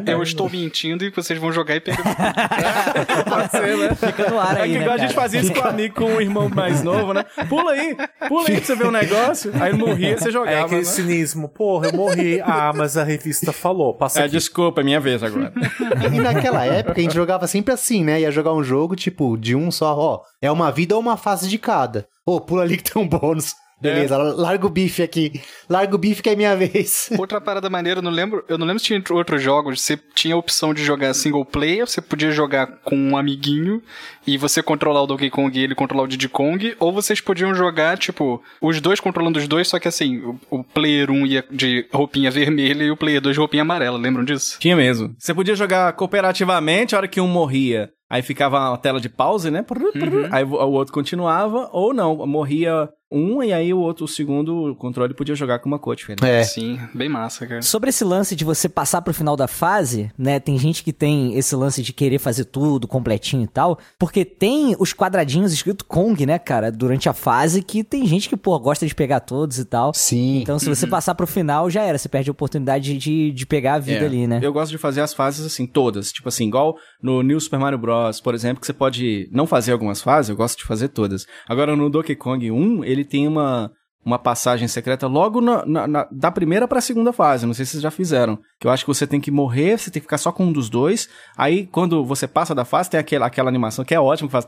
Ou eu estou mentindo e vocês vão jogar e pegar. Pode ser, né? Fica no ar É aí, que né, igual a gente fazia isso com o amigo, com o irmão mais novo, né? Pula aí, pula aí pra você ver um negócio. Aí morria, você É jogava. aquele né? cinismo. Porra, eu morri. Ah, mas a revista falou. Passa É, aqui. desculpa, é minha vez agora. E naquela época a gente jogava sempre assim, né? Ia jogar um jogo, tipo, de um só, ó, é uma vida ou uma fase de cada. Ô, pula ali que tem um bônus. Beleza, larga o bife aqui. Larga o bife que é minha vez. Outra parada maneira, eu não lembro, eu não lembro se tinha outros jogos, você tinha a opção de jogar single player, você podia jogar com um amiguinho e você controlar o Donkey Kong e ele controlar o Diddy Kong, ou vocês podiam jogar, tipo, os dois controlando os dois, só que assim, o, o player 1 ia de roupinha vermelha e o player 2 de roupinha amarela, lembram disso? Tinha mesmo. Você podia jogar cooperativamente, a hora que um morria, aí ficava a tela de pause, né? Aí o o outro continuava, ou não, morria um e aí o outro, o segundo o controle podia jogar com uma cor diferente. É. Sim, bem massa, cara. Sobre esse lance de você passar pro final da fase, né? Tem gente que tem esse lance de querer fazer tudo completinho e tal, porque tem os quadradinhos escrito Kong, né, cara, durante a fase, que tem gente que, pô, gosta de pegar todos e tal. Sim. Então, se você passar pro final, já era. Você perde a oportunidade de, de pegar a vida É. ali, né? Eu gosto de fazer as fases assim, todas. Tipo assim, igual no New Super Mario Bros., por exemplo, que você pode não fazer algumas fases, eu gosto de fazer todas. Agora no Donkey Kong 1, ele tem uma, uma passagem secreta logo na, na- na- da primeira pra segunda fase. Não sei se vocês já fizeram. Que eu acho que você tem que morrer, você tem que ficar só com um dos dois. Aí, quando você passa da fase, tem aquela, aquela animação que é ótima, que faz.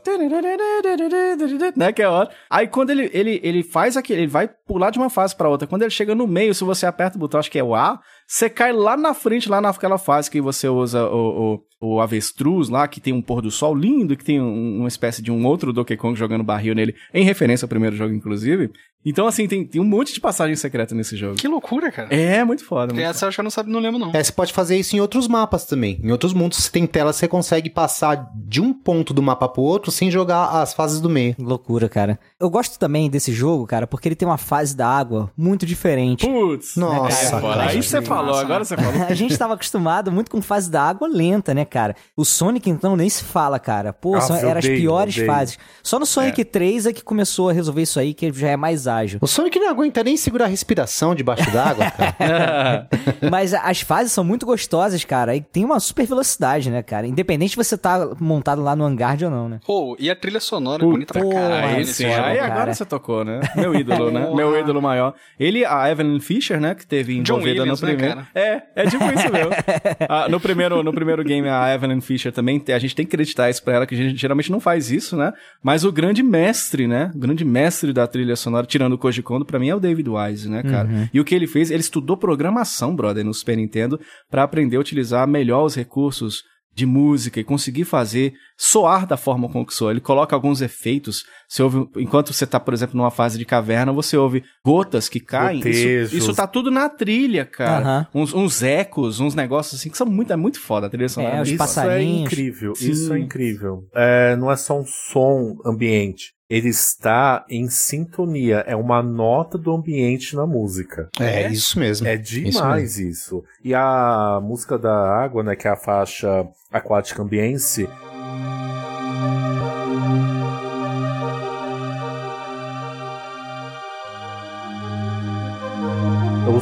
Né, que é ótimo. Aí, quando ele, ele, ele faz aquele. Ele vai pular de uma fase pra outra. Quando ele chega no meio, se você aperta o botão, acho que é o A, você cai lá na frente, lá naquela fase que você usa o, o, o avestruz lá, que tem um pôr do sol lindo, que tem um- uma espécie de um outro Donkey Kong jogando barril nele, em referência ao primeiro jogo, inclusive. Então, assim, tem, tem um monte de passagem secreta nesse jogo. Que loucura, cara. É, muito foda. Muito Essa eu acho que eu não, sabe, não lembro, não. É, você pode fazer isso em outros mapas também. Em outros mundos, você tem tela, você consegue passar de um ponto do mapa pro outro sem jogar as fases do meio. Loucura, cara. Eu gosto também desse jogo, cara, porque ele tem uma fase da água muito diferente. Putz. Nossa, É, foda. cara. Aí você falou, agora você falou. A gente tava acostumado muito com fase da água lenta, né, cara? O Sonic, então, nem se fala, cara. Pô, Ah, são, eu eram as piores odeio. fases. Só no Sonic 3 é que começou a resolver isso aí, que já é mais ágil. O Sonic não aguenta nem segurar a respiração debaixo d'água, cara. Mas as fases são muito gostosas, cara. E tem uma super velocidade, né, cara? Independente de você tá montado lá no hangar ou não, né? Pô, e a trilha sonora é bonita pra caralho. aí nesse Sim, jogo. aí cara. agora você tocou, né? Meu ídolo, né? Meu ídolo maior. Ele, a Evelyn Fisher, né? Que teve John envolvida Williams, no né, primeiro. Cara? é, é tipo isso mesmo. Ah, no, primeiro, no primeiro game, a Evelyn Fisher também, a gente tem que acreditar isso pra ela, que a gente geralmente não faz isso, né? Mas o grande mestre, né? O grande mestre da trilha sonora, tirando o Koji Kondo, pra mim é o David Wise, né, cara? E o que ele fez, ele estudou programação, brother, no Super Nintendo, pra aprender a utilizar melhor os recursos de música e conseguir fazer soar da forma como que soa. Ele coloca alguns efeitos. Você ouve, enquanto você tá, por exemplo, numa fase de caverna, você ouve gotas que caem. Isso, Gotejos. isso tá tudo na trilha, cara. Aham. Uns, uns ecos, uns negócios assim que são muito, é muito foda a trilha sonora. É, os muito Isso foda. é passarinhos. incrível, Sim. isso é incrível. É, não é só um som ambiente. Ele está em sintonia. É uma nota do ambiente na música. É, isso mesmo. É demais isso, E a música da água, né, que é a faixa aquática ambiense,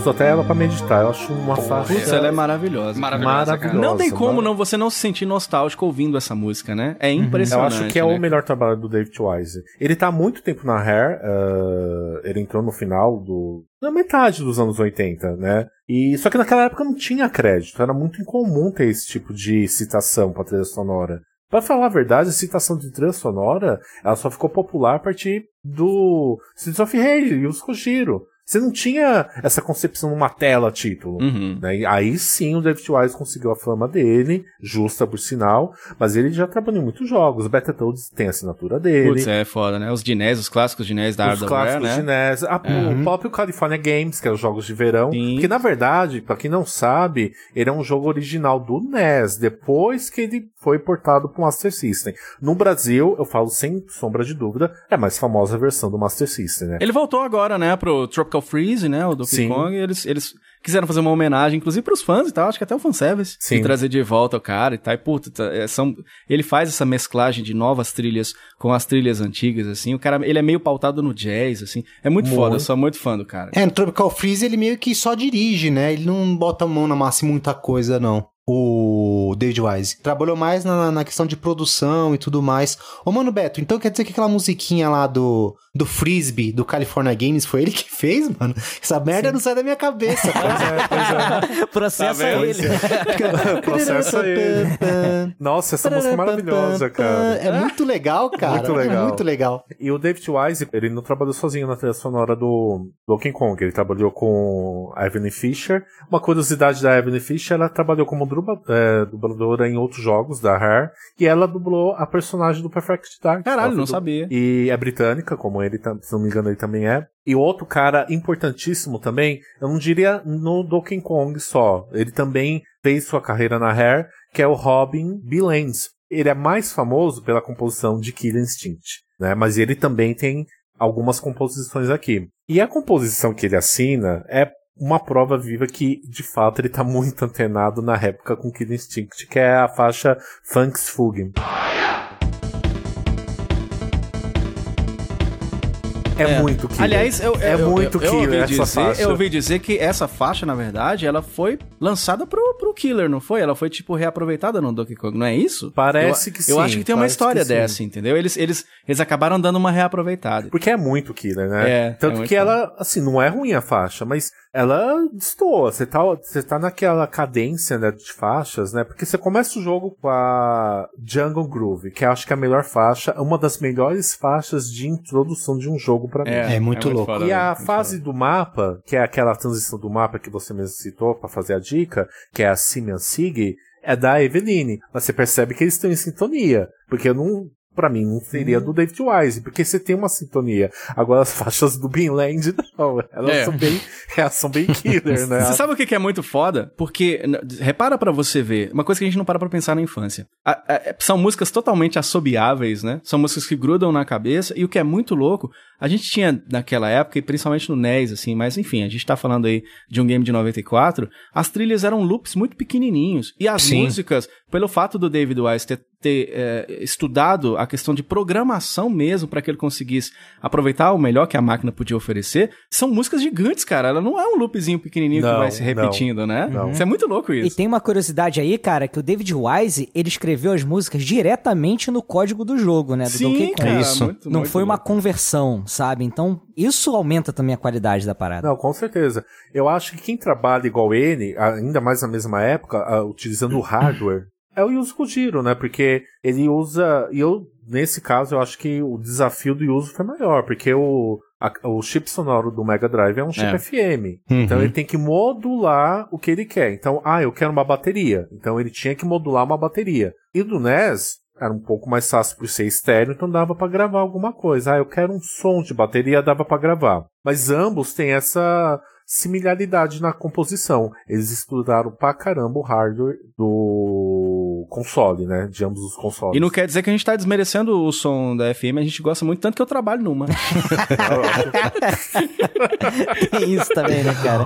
uso até ela pra meditar. Eu acho uma faixa Putz, ela é maravilhosa. Maravilhosa. Maravilhosa. Não tem como não você não se sentir nostálgico ouvindo essa música, né? É Eu impressionante. acho que é né? o melhor trabalho do David Wise. Ele tá há muito tempo na Hair, eh, ele entrou no final do. na metade dos anos 80, né? E só que naquela época não tinha crédito, era muito incomum ter esse tipo de citação pra trilha sonora. Pra falar a verdade, a citação de trilha sonora, ela só ficou popular a partir do Streets of Rage e os Kojiro. Você não tinha essa concepção numa tela título. Uhum. Né? Aí sim o David Wise conseguiu a fama dele, justa por sinal, mas ele já trabalhou em muitos jogos. Battletoads tem a assinatura dele. Putz, é foda, né? Os Dinés, os clássicos Dinés da os clássicos né? de NES, a- o próprio California Games, que é os jogos de verão, Sim. que na verdade, pra quem não sabe, ele é um jogo original do NES, depois que ele foi portado pro Master System. No Brasil, eu falo sem sombra de dúvida, é a mais famosa versão do Master System, né? Ele voltou agora, né, pro Tropical Freeze, né, o Donkey Sim. Kong, e eles, eles quiseram fazer uma homenagem, inclusive pros fãs e tal, acho que até o fanservice, Sim. e trazer de volta o cara e tal, e puta, tá, é, são, ele faz essa mesclagem de novas trilhas com as trilhas antigas, assim, o cara, ele é meio pautado no jazz, assim, é muito, Muito. foda, eu sou muito fã do cara. É, no Tropical Freeze ele meio que só dirige, né? Ele não bota a mão na massa em muita coisa, não. O David Wise. Trabalhou mais na, na questão de produção e tudo mais. Ô, mano, Beto, então quer dizer que aquela musiquinha lá do, do Frisbee, do California Games, foi ele que fez, mano? Essa merda não sai da minha cabeça, cara. Processa Tá ele. Processa ele. Nossa, essa música é maravilhosa, cara. É muito legal, cara. Muito legal. É muito legal. E o David Wise, ele não trabalhou sozinho na trilha sonora do Donkey Kong. Ele trabalhou com a Evelyn Fisher. Uma curiosidade da Evelyn Fisher, ela trabalhou como é, dubladora em outros jogos da Rare. E ela dublou a personagem do Perfect Dark. Caralho, não sabia. E é britânica, como ele, se não me engano, ele também é. E outro cara importantíssimo também, eu não diria no Donkey Kong só. Ele também fez sua carreira na Rare, que é o Robin B. Lenz. Ele é mais famoso pela composição de Killer Instinct, né? Mas ele também tem algumas composições aqui. E a composição que ele assina é uma prova viva que, de fato, ele tá muito antenado na época com Killer Instinct, que é a faixa Funks Fugen. É, muito Killer. Aliás, eu, é eu- muito eu, eu Killer ouvi essa dizer, faixa. Eu ouvi dizer que essa faixa, na verdade, ela foi lançada pro, pro Killer, não foi? Ela foi, tipo, reaproveitada no Donkey Kong, não é isso? Parece eu, que sim, Eu acho que tem uma história que sim. dessa, entendeu? Eles, eles, eles acabaram dando uma reaproveitada. Porque é muito killer, né? É, é Tanto muito que ela, assim, não é ruim a faixa, mas ela destoa. Você tá, você tá naquela cadência né, de faixas, né? Porque você começa o jogo com a Jungle Groove, que eu acho que é a melhor faixa, uma das melhores faixas de introdução de um jogo pra mim. É muito louco. foda, E a fase do mapa, que é aquela transição do mapa que você mesmo citou pra fazer a dica, que é a Simeon Sig, é da Eveline. Mas você percebe que eles estão em sintonia. Porque eu não. Pra mim, não seria Hum. do David Wise, porque você tem uma sintonia. Agora, as faixas do Bin Land, não. Elas É. são bem. Elas são bem killer, né? Você sabe o que é muito foda? Porque, repara pra você ver, uma coisa que a gente não para pra pensar na infância. A- a- são músicas totalmente assobiáveis, né? São músicas que grudam na cabeça, e o que é muito louco, a gente tinha naquela época, e principalmente no NES, assim, mas enfim, a gente tá falando aí de um game de 94, as trilhas eram loops muito pequenininhos, e as Sim. músicas, pelo fato do David Wise ter, ter é, estudado a questão de programação mesmo, pra que ele conseguisse aproveitar o melhor que a máquina podia oferecer, são músicas gigantes, cara. Ela não é um loopzinho pequenininho que Não, vai se não, repetindo, né? não. Isso é muito louco E isso. tem uma curiosidade aí, cara, que o David Wise, ele escreveu as músicas diretamente no código do jogo, né? Do Donkey Kong. cara, Isso. muito, Não muito foi uma louco. conversão, sabe? Então, isso aumenta também a qualidade da parada. Não, com certeza. Eu acho que quem trabalha igual ele, ainda mais na mesma época, utilizando o hardware, é o Yuzo Kojiro, né? Porque ele usa. E eu, nesse caso, eu acho que o desafio do Yuzo foi maior, porque o, a- o chip sonoro do Mega Drive é um chip É. FM. Uhum. Então ele tem que modular o que ele quer. Então, ah, eu quero uma bateria. Então ele tinha que modular uma bateria. E do NES. Era um pouco mais fácil por ser estéreo, então dava pra gravar alguma coisa. Ah, eu quero um som de bateria, dava pra gravar. Mas ambos têm essa similaridade na composição. Eles estudaram pra caramba o hardware do console, né? De ambos os consoles. E não quer dizer que a gente tá desmerecendo o som da FM, a gente gosta muito, tanto que eu trabalho numa. Tem isso também, né, cara?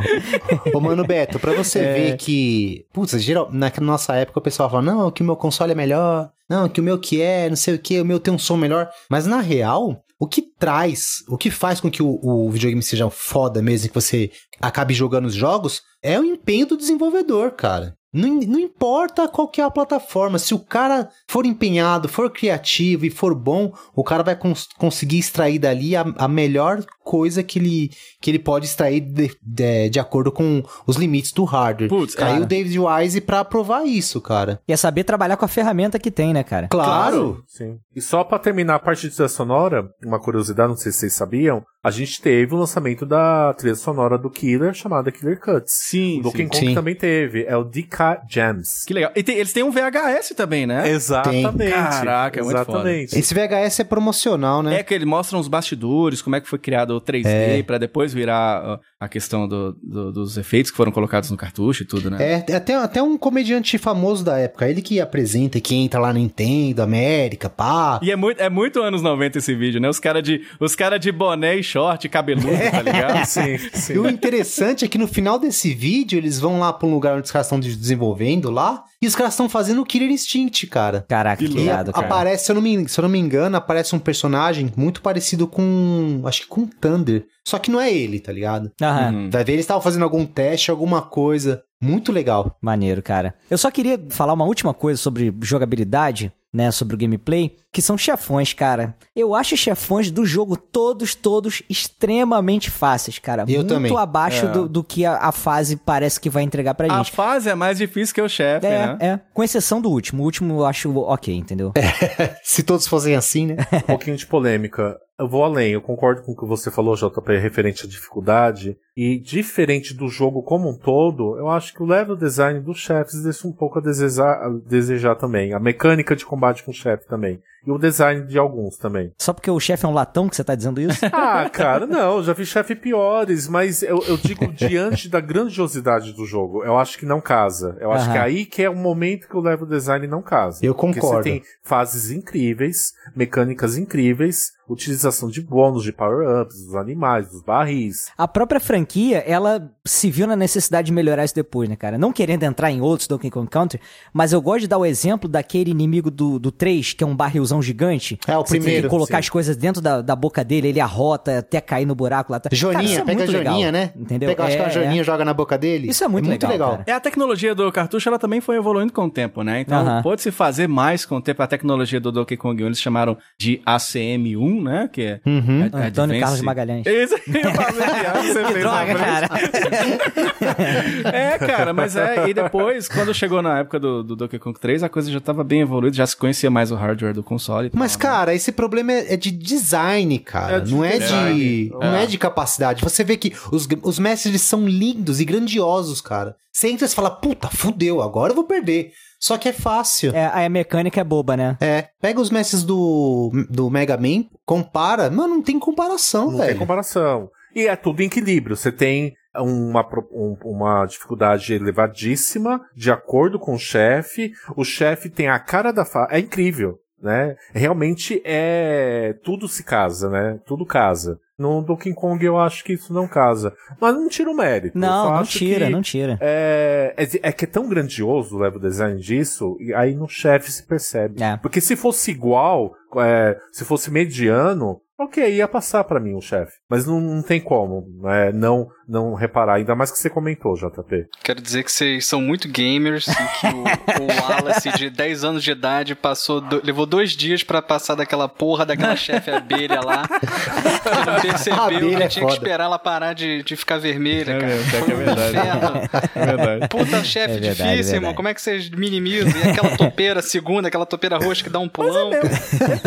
Ô, mano Beto, pra você ver que. Putz, geral, na nossa época o pessoal fala: não, que o meu console é melhor, não, que o meu que é, não sei o que, o meu tem um som melhor. Mas na real, o que traz, o que faz com que o, o videogame seja foda mesmo, que você acabe jogando os jogos, é o empenho do desenvolvedor, cara. Não, não importa qual que é a plataforma, se o cara for empenhado, for criativo e for bom, o cara vai cons- conseguir extrair dali a, a melhor coisa que ele, que ele pode extrair de, de, de acordo com os limites do hardware. Putz, Caiu o David Wise pra provar isso, cara. E é saber trabalhar com a ferramenta que tem, né, cara? Claro! Sim. E só pra terminar a parte de trilha sonora, uma curiosidade, não sei se vocês sabiam, a gente teve o lançamento da trilha sonora do Killer, chamada Killer Cuts. Sim, O Donkey sim. Kong também teve. É o DK Jams. Que legal. E tem- eles têm um VHS também, né? Exatamente. Caraca, é muito Exatamente. Esse VHS é promocional, né? É que ele mostra os bastidores, como é que foi criado o 3D, pra depois virar a questão do- do- dos efeitos que foram colocados no cartucho e tudo, né? É, é até, até um comediante famoso da época. Ele que apresenta, que entra lá na Nintendo, América, pá. E é muito, é muito anos 90 esse vídeo, né? Os caras de, os cara de boné e short, cabeludo, tá ligado? Sim, sim. E o interessante é que no final desse vídeo, eles vão lá pra um lugar onde os caras estão de- desenvolvendo lá, e os caras estão fazendo o Killer Instinct, cara. Caraca, que irado, cara. aparece, se eu, não me, se eu não me engano, aparece um personagem muito parecido com. Acho que com Thunder. Só que não é ele, tá ligado? Aham. Uhum. Vai ver, eles estavam fazendo algum teste, alguma coisa. Muito legal. Maneiro, cara. Eu só queria falar uma última coisa sobre jogabilidade, né? Sobre o gameplay, que são chefões, cara. Eu acho chefões do jogo todos, todos extremamente fáceis, cara. Eu Muito também. abaixo É. do, do que a, a fase parece que vai entregar pra A gente. fase é mais difícil que o chefe, É, né? é. Com exceção do último. O último eu acho ok, entendeu? Se todos fossem assim, né? Um pouquinho de polêmica. Eu vou além, eu concordo com o que você falou, JP, referente à dificuldade. E diferente do jogo como um todo, eu acho que o level design dos chefes deixa um pouco a desejar, a desejar também. A mecânica de combate com o chefe também. E o design de alguns também. Só porque o chefe é um latão que você tá dizendo isso? Ah, cara, não, já vi chefe piores, mas eu, eu digo diante da grandiosidade do jogo, eu acho que não casa. Eu acho Aham. que é aí que é o momento que o level design não casa. Eu Porque concordo. você tem fases incríveis, mecânicas incríveis, utilização de bônus, de power-ups, dos animais, dos barris. A própria franquia, ela se viu na necessidade de melhorar isso depois, né, cara? Não querendo entrar em outros Donkey Kong Country, mas eu gosto de dar o exemplo daquele inimigo do, do 3, que é um barrilzão gigante. É, o Você tem que primeiro, colocar sim. as coisas dentro da, da boca dele, ele arrota até cair no buraco lá atrás. Cara, é pega a muito Joaninha, legal, né? Entendeu? Pega, acho que É, a Joaninha joga na boca dele. Isso é muito legal, cara. É a tecnologia do cartucho, ela também foi evoluindo com o tempo, né? Então, Aham. pode-se fazer mais com o tempo. A tecnologia do Donkey Kong 1, eles chamaram de ACM1, né? Que é... Uhum. é- Antônio Advance- Carlos Magalhães. Isso, eu você Que droga, cara. É, cara, mas é. E depois, quando chegou na época do, do Donkey Kong 3, a coisa já tava bem evoluída, já se conhecia mais o hardware do console. E tal, Mas, né? cara, esse problema é, é de design, cara. É de não é design. de. Não é. É. de capacidade. Você vê que os, os mestres são lindos e grandiosos, cara. Você entra e fala, puta, fudeu, agora eu vou perder. Só que é fácil. É, a mecânica é boba, né? É, pega os mestres do, do Mega Man, compara. Mano, não tem comparação, Não velho. tem comparação. E é tudo em equilíbrio. Você tem uma, um- uma dificuldade elevadíssima, de acordo com o chefe. O chefe tem a cara da fa... É incrível, né? Realmente é... Tudo se casa, né? Tudo casa. No Donkey Kong eu acho que isso não casa. Mas não tira o mérito. Não, não tira, não tira. É, é, é que é tão grandioso o level design disso, e aí no chefe se percebe. É. Porque se fosse igual, é, se fosse mediano, ok, ia passar pra mim o chefe. Mas não, não tem como é, não, não reparar, ainda mais que você comentou, JP. Quero dizer que vocês são muito gamers e que o, o Wallace de 10 anos de idade passou do- levou dois dias pra passar daquela porra daquela chefe abelha lá. Que não percebeu que é tinha que esperar ela parar de, de ficar vermelha, É cara. mesmo, é verdade. Inferno. É verdade. Puta chefe É difícil, é verdade. irmão. Como é que vocês minimizam? E aquela topeira segunda, aquela topeira roxa que dá um pulão.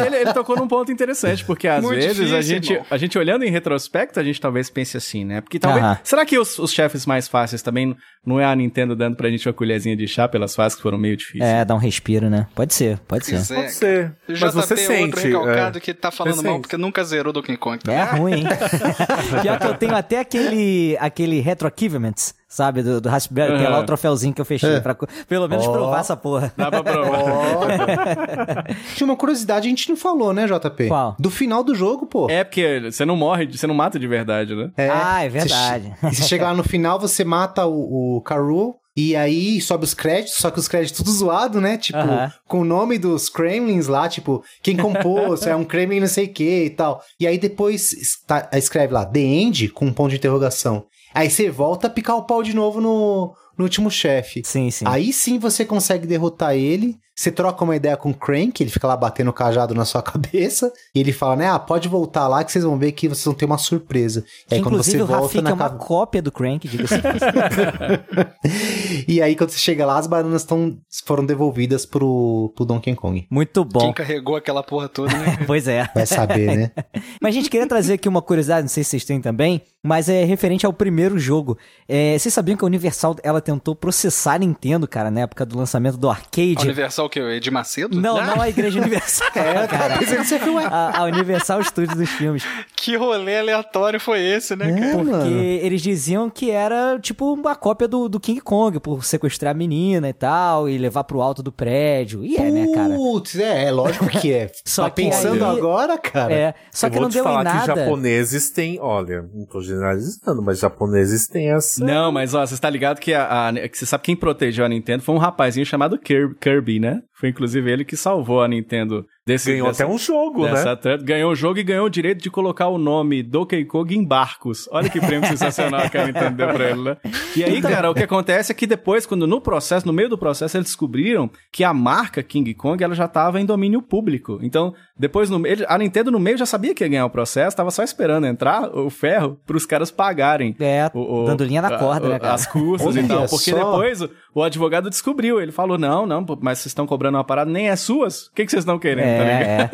Ele, ele tocou num ponto interessante, porque às Muito vezes a difícil, gente, irmão. a gente olhando em retrospecto, a gente talvez pense assim, né? Porque talvez. Aham. Será que os, os chefes mais fáceis também não é a Nintendo dando pra gente uma colherzinha de chá pelas fases que foram meio difíceis? É, dá um respiro, né? Pode ser, pode ser. É, Pode ser. Mas você JP é outro sente. recalcado é. que tá falando Você mal sente. porque nunca zerou Donkey Kong. tá? É ruim, hein? Pior que eu tenho até aquele, aquele Retro Achievements, sabe? Do, do Raspberry, tem lá o troféuzinho que eu fechei pra co- pelo menos Ó. provar essa porra. Dá pra provar. Tinha uma curiosidade, a gente não falou, né, JP? Qual? Do final do jogo, pô. é porque você não morre, você não mata de verdade, né? Ah, é Você verdade. E você chega lá no final, você mata o, o Karu. E aí sobe os créditos, só que os créditos tudo zoado, né? Tipo, Aham. com o nome dos Kremlins lá, tipo, quem compôs, é um Kremlin não sei o que e tal. E aí depois está- escreve lá, The End, com um ponto de interrogação. Aí você volta a picar o pau de novo no, no último chefe. Sim, sim. Aí sim você consegue derrotar ele. Você troca uma ideia com o Crank, ele fica lá batendo o cajado na sua cabeça. E ele fala, né? Ah, pode voltar lá que vocês vão ver que vocês vão ter uma surpresa. E aí quando Inclusive você o volta Rafik na é uma ca- cópia do Crank, diga-se. E aí quando você chega lá, as bananas tão, foram devolvidas pro, pro Donkey Kong. Muito Quem bom. carregou aquela porra toda, né? Pois é. Vai saber, né? Mas, gente, queria trazer aqui uma curiosidade, não sei se vocês têm também, mas é referente ao primeiro jogo. É, vocês sabiam que a Universal, ela tentou processar a Nintendo, cara, na época do lançamento do A arcade? Universal o quê? O Ed Macedo? Não, não a Igreja Universal, cara. Foi, ué. A, a Universal Studios dos filmes. Que rolê aleatório foi esse, né, cara? É, Porque mano. eles diziam que era tipo uma cópia do, do King Kong, por sequestrar a menina e tal, e levar pro alto do prédio. E é, né, cara? Putz, é, é lógico que é. Só tá que pensando aí- agora, cara? É, só Eu que vou não te deu em falar nada. que japoneses têm, olha, não tô generalizando, mas japoneses têm essa. Não, mas ó, você está ligado que, a, a- que você sabe quem protegeu a Nintendo foi um rapazinho chamado Kirby, Kirby, né? Foi inclusive ele que salvou a Nintendo Desse, Ganhou dessa- até um jogo, né? treta. Ganhou o jogo e ganhou o direito de colocar o nome Donkey Kong em barcos. Olha que prêmio sensacional que ela entendeu pra ele, né? E aí, cara, o que acontece é que depois, quando no processo, no meio do processo, eles descobriram que a marca King Kong, ela já tava em domínio público. Então, depois, no, ele, a Nintendo no meio já sabia que ia ganhar o processo, tava só esperando entrar o ferro pros caras pagarem. É, o- o- dando linha na a- corda, o- né, cara? As custas e tal. Porque só. depois o, o advogado descobriu. Ele falou: não, não, mas vocês estão cobrando uma parada, nem é suas. O que, que vocês estão querendo? tá? É,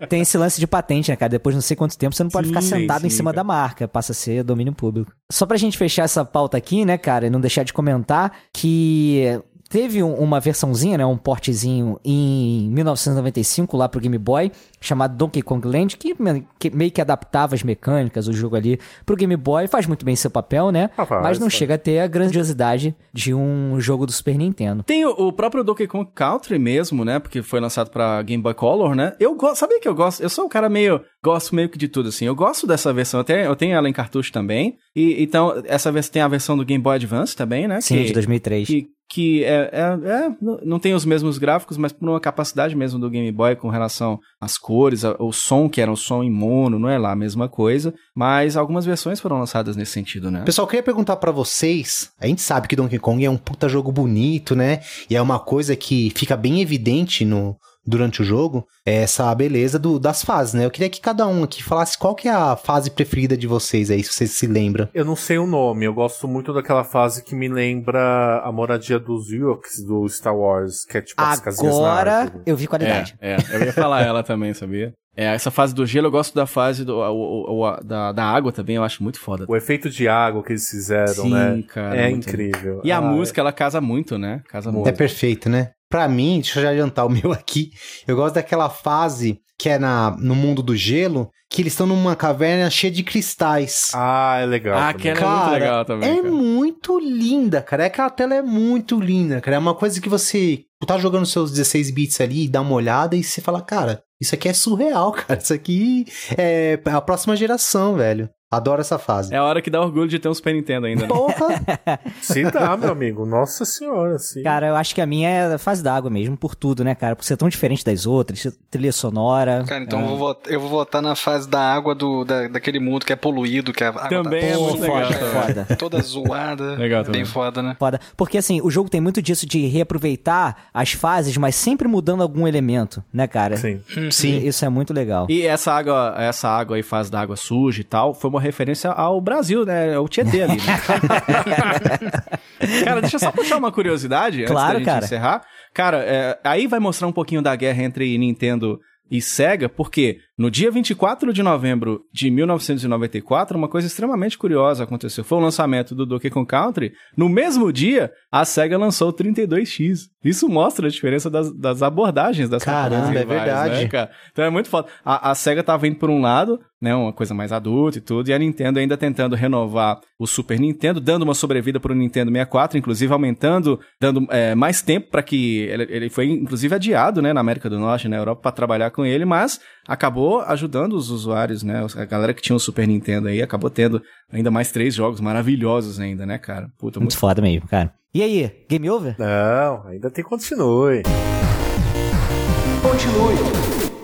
é. Tem esse lance de patente, né, cara? Depois de não sei quanto tempo, você não pode Sim, ficar sentado em sim, cima cara. da marca. Passa a ser domínio público. Só pra gente fechar essa pauta aqui, né, cara, e não deixar de comentar que teve um- uma versãozinha, né, um portezinho em 1995 lá pro Game Boy, chamado Donkey Kong Land, que, que meio que adaptava as mecânicas, o jogo ali pro Game Boy, faz muito bem seu papel, né? Ah, mas não chega a ter a grandiosidade de um jogo do Super Nintendo. Tem o, o próprio Donkey Kong Country mesmo, né? Porque foi lançado pra Game Boy Color, né? Eu gosto, sabia que eu gosto? Eu sou um cara meio, gosto meio que de tudo, assim. Eu gosto dessa versão, tenho, eu tenho ela em cartucho também. E então, essa vez tem a versão do Game Boy Advance também, né? Sim, que, de 2003. que, que é, é, é- não- tem os mesmos gráficos, mas por uma capacidade mesmo do Game Boy com relação às cores, a- o som, que era um som em mono, não é lá a mesma coisa. Mas algumas versões foram lançadas nesse sentido, né? Pessoal, eu queria perguntar pra vocês. A gente sabe que Donkey Kong é um puta jogo bonito, né? E é uma coisa que fica bem evidente no durante o jogo, é essa beleza do- das fases, né? Eu queria que cada um aqui falasse qual que é a fase preferida de vocês aí, se vocês se lembram. Eu não sei o nome, eu gosto muito daquela fase que me lembra a moradia dos Ewoks do Star Wars, que é tipo as casinhas Agora eu vi qualidade. É, é, eu ia falar ela também, sabia? É, essa fase do gelo, eu gosto da fase do, o- o- o- da, da água também, eu acho muito foda. O efeito de água que eles fizeram, Sim, né? cara, é incrível. E a Ah, música, ela casa muito, né? Casa muito. É perfeito, né? Pra mim, deixa eu já adiantar o meu aqui. Eu gosto daquela fase que é na, no mundo do gelo, que eles estão numa caverna cheia de cristais. Ah, é legal. Ah, também. que ela é muito legal também, É cara. muito linda, cara. É aquela tela é muito linda, cara. É uma coisa que você tá jogando seus 16 bits ali, dá uma olhada e você fala, cara, isso aqui é surreal, cara. Isso aqui é a próxima geração, velho. Adoro essa fase. É a hora que dá orgulho de ter um Super Nintendo ainda, né? Porra! Se dá, meu amigo. Nossa senhora, sim. Cara, eu acho que a minha é a fase d'água mesmo, por tudo, né, cara? Por ser tão diferente das outras, trilha sonora. Cara, então eu, vou votar, eu vou votar na fase da água do, da, daquele mundo que é poluído, que a água Também tá é muito legal. foda, foda. toda zoada. Legal é também. bem foda, né? Foda. Porque assim, o jogo tem muito disso de reaproveitar as fases, mas sempre mudando algum elemento, né, cara? Sim. Sim. E Isso é muito legal. E essa água, essa água aí, fase da água suja e tal, foi uma referência ao Brasil, né? O Tietê ali, né? cara, deixa eu só puxar uma curiosidade antes Claro, da gente cara. encerrar. Cara, é, aí vai mostrar um pouquinho da guerra entre Nintendo e Sega, porque no dia 24 de novembro de 1994, uma coisa extremamente curiosa aconteceu. Foi o lançamento do Donkey Kong Country. No mesmo dia, a Sega lançou o 32X. Isso mostra a diferença das, das abordagens das Caramba, é rivais, verdade. né, cara? Então é muito foda. A, a SEGA tava indo por um lado, né, uma coisa mais adulta e tudo, e a Nintendo ainda tentando renovar o Super Nintendo, dando uma sobrevida pro Nintendo 64, inclusive aumentando, dando é, mais tempo para que ele, ele foi inclusive adiado, né, na América do Norte, na Europa para trabalhar com ele, mas acabou ajudando os usuários, né, a galera que tinha o Super Nintendo aí acabou tendo ainda mais três jogos maravilhosos ainda, né, cara? Puta, Muito foda mesmo, cara. E aí, game over? Não, ainda tem continue.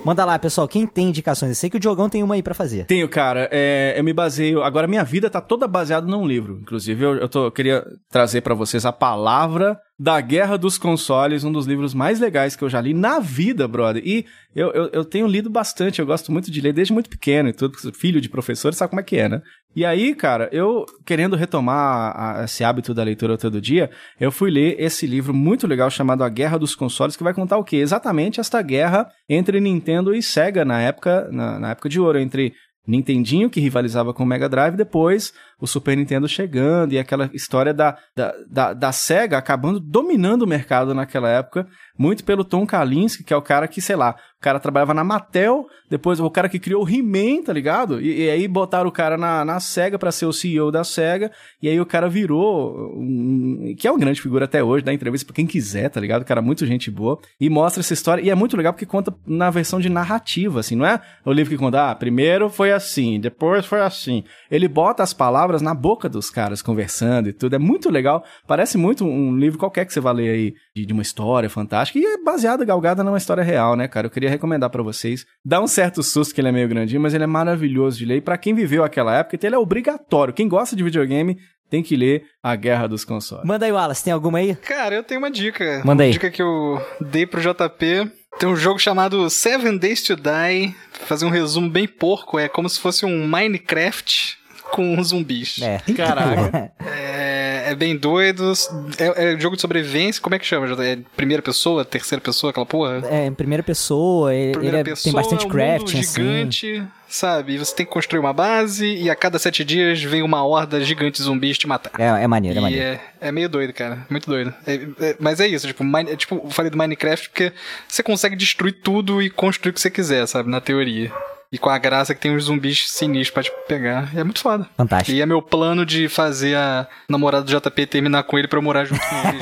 Manda lá, pessoal, quem tem indicações? Eu sei que o Diogão tem uma aí pra fazer. Tenho, cara. É, eu me baseio. Agora, minha vida tá toda baseada num livro. Inclusive, eu, eu, tô, eu queria trazer pra vocês a palavra da Guerra dos Consoles, um dos livros mais legais que eu já li na vida, brother. E eu, eu, eu tenho lido bastante, eu gosto muito de ler desde muito pequeno e tudo. Filho de professor, sabe como é que é, né? E aí, cara, eu querendo retomar a- esse hábito da leitura todo dia, eu fui ler esse livro muito legal chamado A Guerra dos Consoles, que vai contar o quê? Exatamente esta guerra entre Nintendo e Sega na época, na, na época de ouro, entre Nintendinho, que rivalizava com o Mega Drive, depois o Super Nintendo chegando, e aquela história da, da, da, da SEGA acabando dominando o mercado naquela época, muito pelo Tom Kalinske, que é o cara que, sei lá, o cara trabalhava na Mattel, depois o cara que criou o He-Man, tá ligado? E, e aí botaram o cara na, na SEGA pra ser o CEO da SEGA, e aí o cara virou, um, que é uma grande figura até hoje, dá entrevista pra quem quiser, tá ligado? O cara é muito gente boa, e mostra essa história, e é muito legal porque conta na versão de narrativa, assim, não é o livro que conta, ah, primeiro foi assim, depois foi assim. Ele bota as palavras palavras na boca dos caras conversando e tudo. É muito legal. Parece muito um livro qualquer que você vai ler aí de, de uma história fantástica. E é baseado, galgada numa história real, né, cara? Eu queria recomendar para vocês. Dá um certo susto que ele é meio grandinho, mas ele é maravilhoso de ler. E pra quem viveu aquela época, então ele é obrigatório. Quem gosta de videogame tem que ler A Guerra dos Consoles. Manda aí, Wallace, tem alguma aí? Cara, eu tenho uma dica. Manda aí. Uma dica que eu dei pro JP. Tem um jogo chamado Seven Days to Die. Fazer um resumo bem porco. É como se fosse um Minecraft com zumbis. É. Caraca. É, é bem doido. É, é jogo de sobrevivência. Como é que chama? É primeira pessoa, terceira pessoa, aquela porra? É, em primeira pessoa, ele, Primeira ele é- pessoa, tem bastante é um crafting, mundo assim. gigante, sabe? E você tem que construir uma base e a cada sete dias vem uma horda gigante zumbis te matar. É, é maneiro, é E maneiro. é, é meio doido, cara. Muito doido. É- é- mas é isso, tipo, Mine- é tipo, eu falei do Minecraft porque você consegue destruir tudo e construir o que você quiser, sabe? Na teoria. E com a graça que tem uns zumbis sinistros pra te pegar. E é muito foda. Fantástico. E é meu plano de fazer a namorada do JP terminar com ele pra eu morar junto com ele.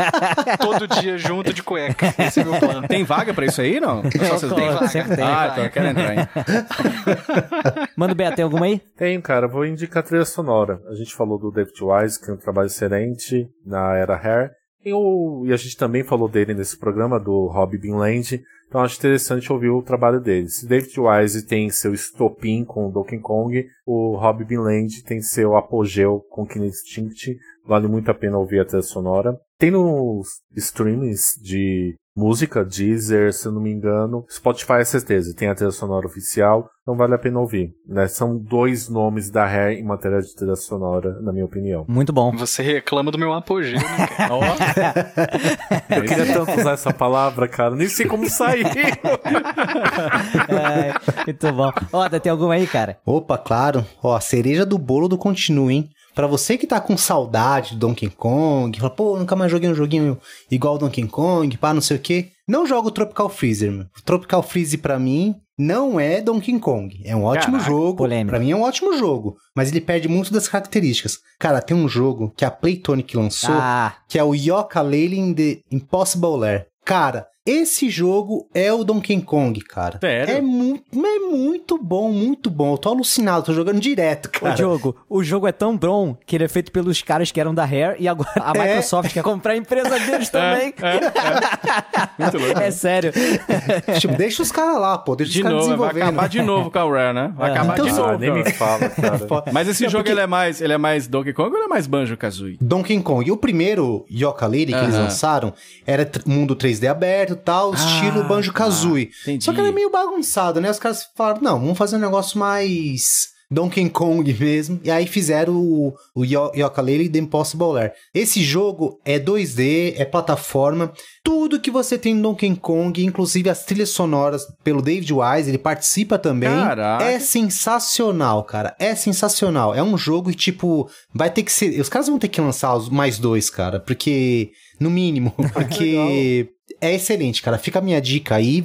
Todo dia junto de cueca. Esse é meu plano. Tem vaga pra isso aí, não? Só vocês Tem vaga. Sempre tem. Ah, então eu quero entrar, hein? Manda o Beto, tem alguma aí? Tem, cara, vou indicar a trilha sonora. A gente falou do David Wise, que é um trabalho excelente na era Hair. E, o, e a gente também falou dele nesse programa, do Rob Binland. Então acho interessante ouvir o trabalho dele. Se David Wise tem seu estopim com Donkey Kong, o Rob Binland tem seu apogeu com Instinct. Vale muito a pena ouvir a trilha sonora. Tem nos streams de música, Deezer, se eu não me engano. Spotify é certeza, tem a trilha sonora oficial, então vale a pena ouvir. Né? São dois nomes da Hair em matéria de trilha sonora, na minha opinião. Muito bom. Você reclama do meu apogeu, né, cara? Eu queria tanto usar essa palavra, cara, nem sei como sair. É, muito bom. Ó, tem alguma aí, cara? Opa, claro. Ó, cereja do bolo do continue, hein? Pra você que tá com saudade do Donkey Kong, fala, pô, nunca mais joguei um joguinho igual ao Donkey Kong, pá, não sei o quê. Não joga o Tropical Freezer, meu. O Tropical Freeze pra mim não é Donkey Kong. É um ótimo Caraca, jogo. Pra mim é um ótimo jogo. Mas ele perde muito das características. Cara, tem um jogo que a Playtonic lançou, Ah, que é o Yooka-Laylee in the Impossible Lair. Cara, esse jogo é o Donkey Kong, cara. Sério? É muito, é muito bom, muito bom. Eu tô alucinado, tô jogando direto, cara. Diogo, o jogo é tão bom que ele é feito pelos caras que eram da Rare e agora a É. Microsoft quer comprar a empresa deles também. Muito louco. É, sério. tipo, deixa os caras lá, pô. Deixa De os caras novo, vai desenvolvendo. acabar de novo com a Rare, né? Vai acabar Então, de novo. nem me fala, cara. Mas esse É jogo porque- ele é mais ele é mais Donkey Kong ou ele é mais Banjo Kazooie? Donkey Kong. O primeiro Yooka-Laylee que eles Aham. lançaram era mundo 3D aberto e tal, estilo Banjo-Kazooie. Ah, entendi. Só que ele é meio bagunçado, né? Os caras falaram, não, vamos fazer um negócio mais Donkey Kong mesmo. E aí fizeram o, o Yo- Yooka-Laylee The Impossible Lair. Esse jogo é 2D, é plataforma. Tudo que você tem no Donkey Kong, inclusive as trilhas sonoras pelo David Wise, ele participa também. Caraca. É sensacional, cara. É sensacional. É um jogo que, tipo, vai ter que ser. Os caras vão ter que lançar os mais dois, cara. Porque. No mínimo. Porque. É excelente, cara. Fica a minha dica aí.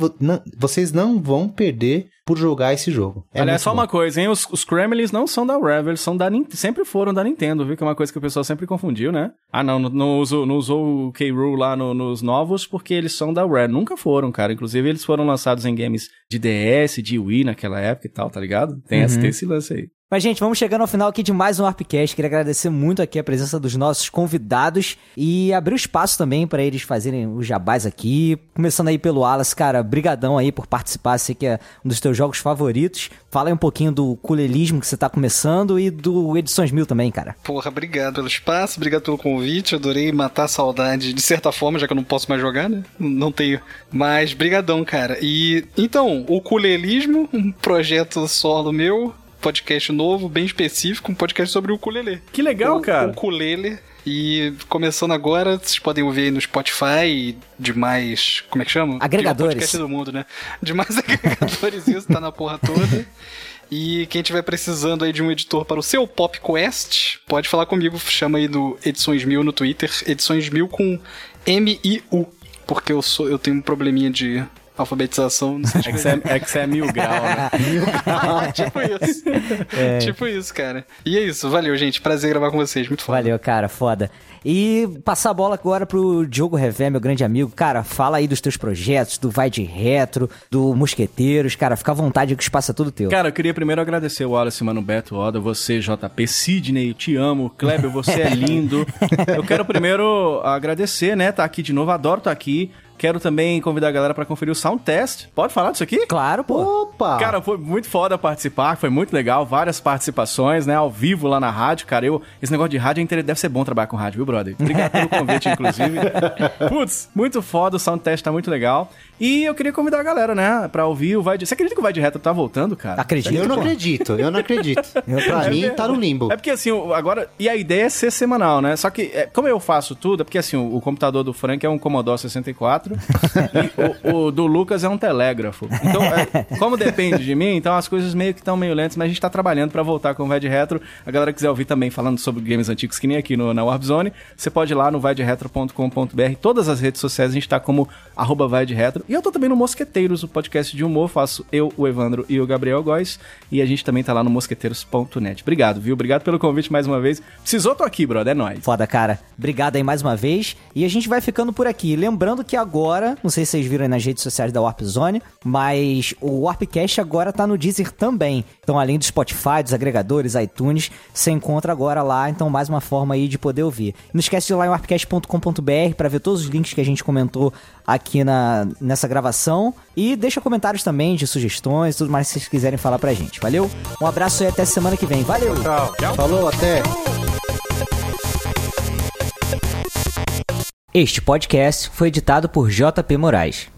vocês não vão perder por jogar esse jogo. É Aliás, só bom. uma coisa, hein? Os, os Kremlins não são da Rare, eles são da sempre foram da Nintendo, viu? Que é uma coisa que o pessoal sempre confundiu, né? Ah, não, não, não usou, não usou o K-Rool lá no- nos novos porque eles são da Rare. Nunca foram, cara. Inclusive, eles foram lançados em games de DS, de Wii naquela época e tal, tá ligado? Tem, esse, tem esse lance aí. Mas, gente, vamos chegando ao final aqui de mais um Arpcast. Queria agradecer muito aqui a presença dos nossos convidados e abrir o espaço também para eles fazerem os jabás aqui. Começando aí pelo Alas, cara, brigadão aí por participar. Sei que é um dos teus jogos favoritos. Fala aí um pouquinho do culelismo que você tá começando e do Edições Mil também, cara. Porra, obrigado pelo espaço, obrigado pelo convite. Adorei matar a saudade de certa forma, já que eu não posso mais jogar, né? Não tenho. Mas brigadão, cara. E então, o Culelismo, um projeto solo meu, podcast novo, bem específico, um podcast sobre o ukulele. Que legal, o, cara. O ukulele. E começando agora, vocês podem ouvir aí no Spotify e demais. Como é que chama? Agregadores. Podcast do mundo, né? Demais agregadores, isso tá na porra toda. E quem tiver precisando aí de um editor para o seu Pop Quest, pode falar comigo. Chama aí do Edições Mil no Twitter. Edições Mil com M-I-U. Porque eu, sou, eu tenho um probleminha de alfabetização, não sei É que você é, é, que você é mil grau, né? tipo isso. Tipo isso, cara. E é isso, valeu, gente. Prazer gravar com vocês, muito foda. Valeu, cara, foda. E passar a bola agora pro Diogo Revé, meu grande amigo. Cara, fala aí dos teus projetos, do Vai de Retro, do Mosqueteiros. Cara, fica à vontade que o espaço é todo teu. Cara, eu queria primeiro agradecer o Wallace, Mano Beto, Oda, você, JP, Sidney, te amo. Kleber, você é lindo. Eu quero primeiro agradecer, né? Tá aqui de novo, adoro estar tá aqui. Quero também convidar a galera para conferir o Sound Test. Pode falar disso aqui? Claro, pô. Opa! Cara, foi muito foda participar, foi muito legal, várias participações, né, ao vivo lá na rádio, cara. Eu, esse negócio de rádio é deve ser bom trabalhar com rádio, viu, brother? Obrigado pelo convite, inclusive. Putz, muito foda, o Sound Test tá muito legal. E eu queria convidar a galera, né, pra ouvir o Vai de... Você acredita que o Vai de Reto tá voltando, cara? Acredito, Eu não pô. acredito, eu não acredito. Eu, pra É mim, tá no limbo. É porque assim, agora. E a ideia é ser semanal, né? Só que, é, como eu faço tudo, é porque assim, o, o computador do Frank é um Commodore 64 e o, o do Lucas é um telégrafo. Então, é, como depende de mim, então as coisas meio que estão meio lentas, mas a gente tá trabalhando pra voltar com o Vai de Retro. A galera quiser ouvir também falando sobre games antigos, que nem aqui no, na Warp Zone, você pode ir lá no vaideretro.com.br. Todas as redes sociais a gente tá como arroba vai de retro. E eu tô também no Mosqueteiros, o podcast de humor. Faço eu, o Evandro e o Gabriel Góes. E a gente também tá lá no mosqueteiros.net. Obrigado, viu? Obrigado pelo convite mais uma vez. Precisou, tô aqui, brother. É nóis. Foda, cara. Obrigado aí mais uma vez. E a gente vai ficando por aqui. Lembrando que agora, não sei se vocês viram aí nas redes sociais da Warp Zone, mas o Warpcast agora tá no Deezer também. Então, além do Spotify, dos agregadores, iTunes, você encontra agora lá. Então, mais uma forma aí de poder ouvir. Não esquece de ir lá em warpcast.com.br para ver todos os links que a gente comentou aqui na, nessa gravação. E deixa comentários também de sugestões, tudo mais que vocês quiserem falar pra gente. Valeu? Um abraço e até semana que vem. Valeu! Falou, até. Este podcast foi editado por JP Moraes.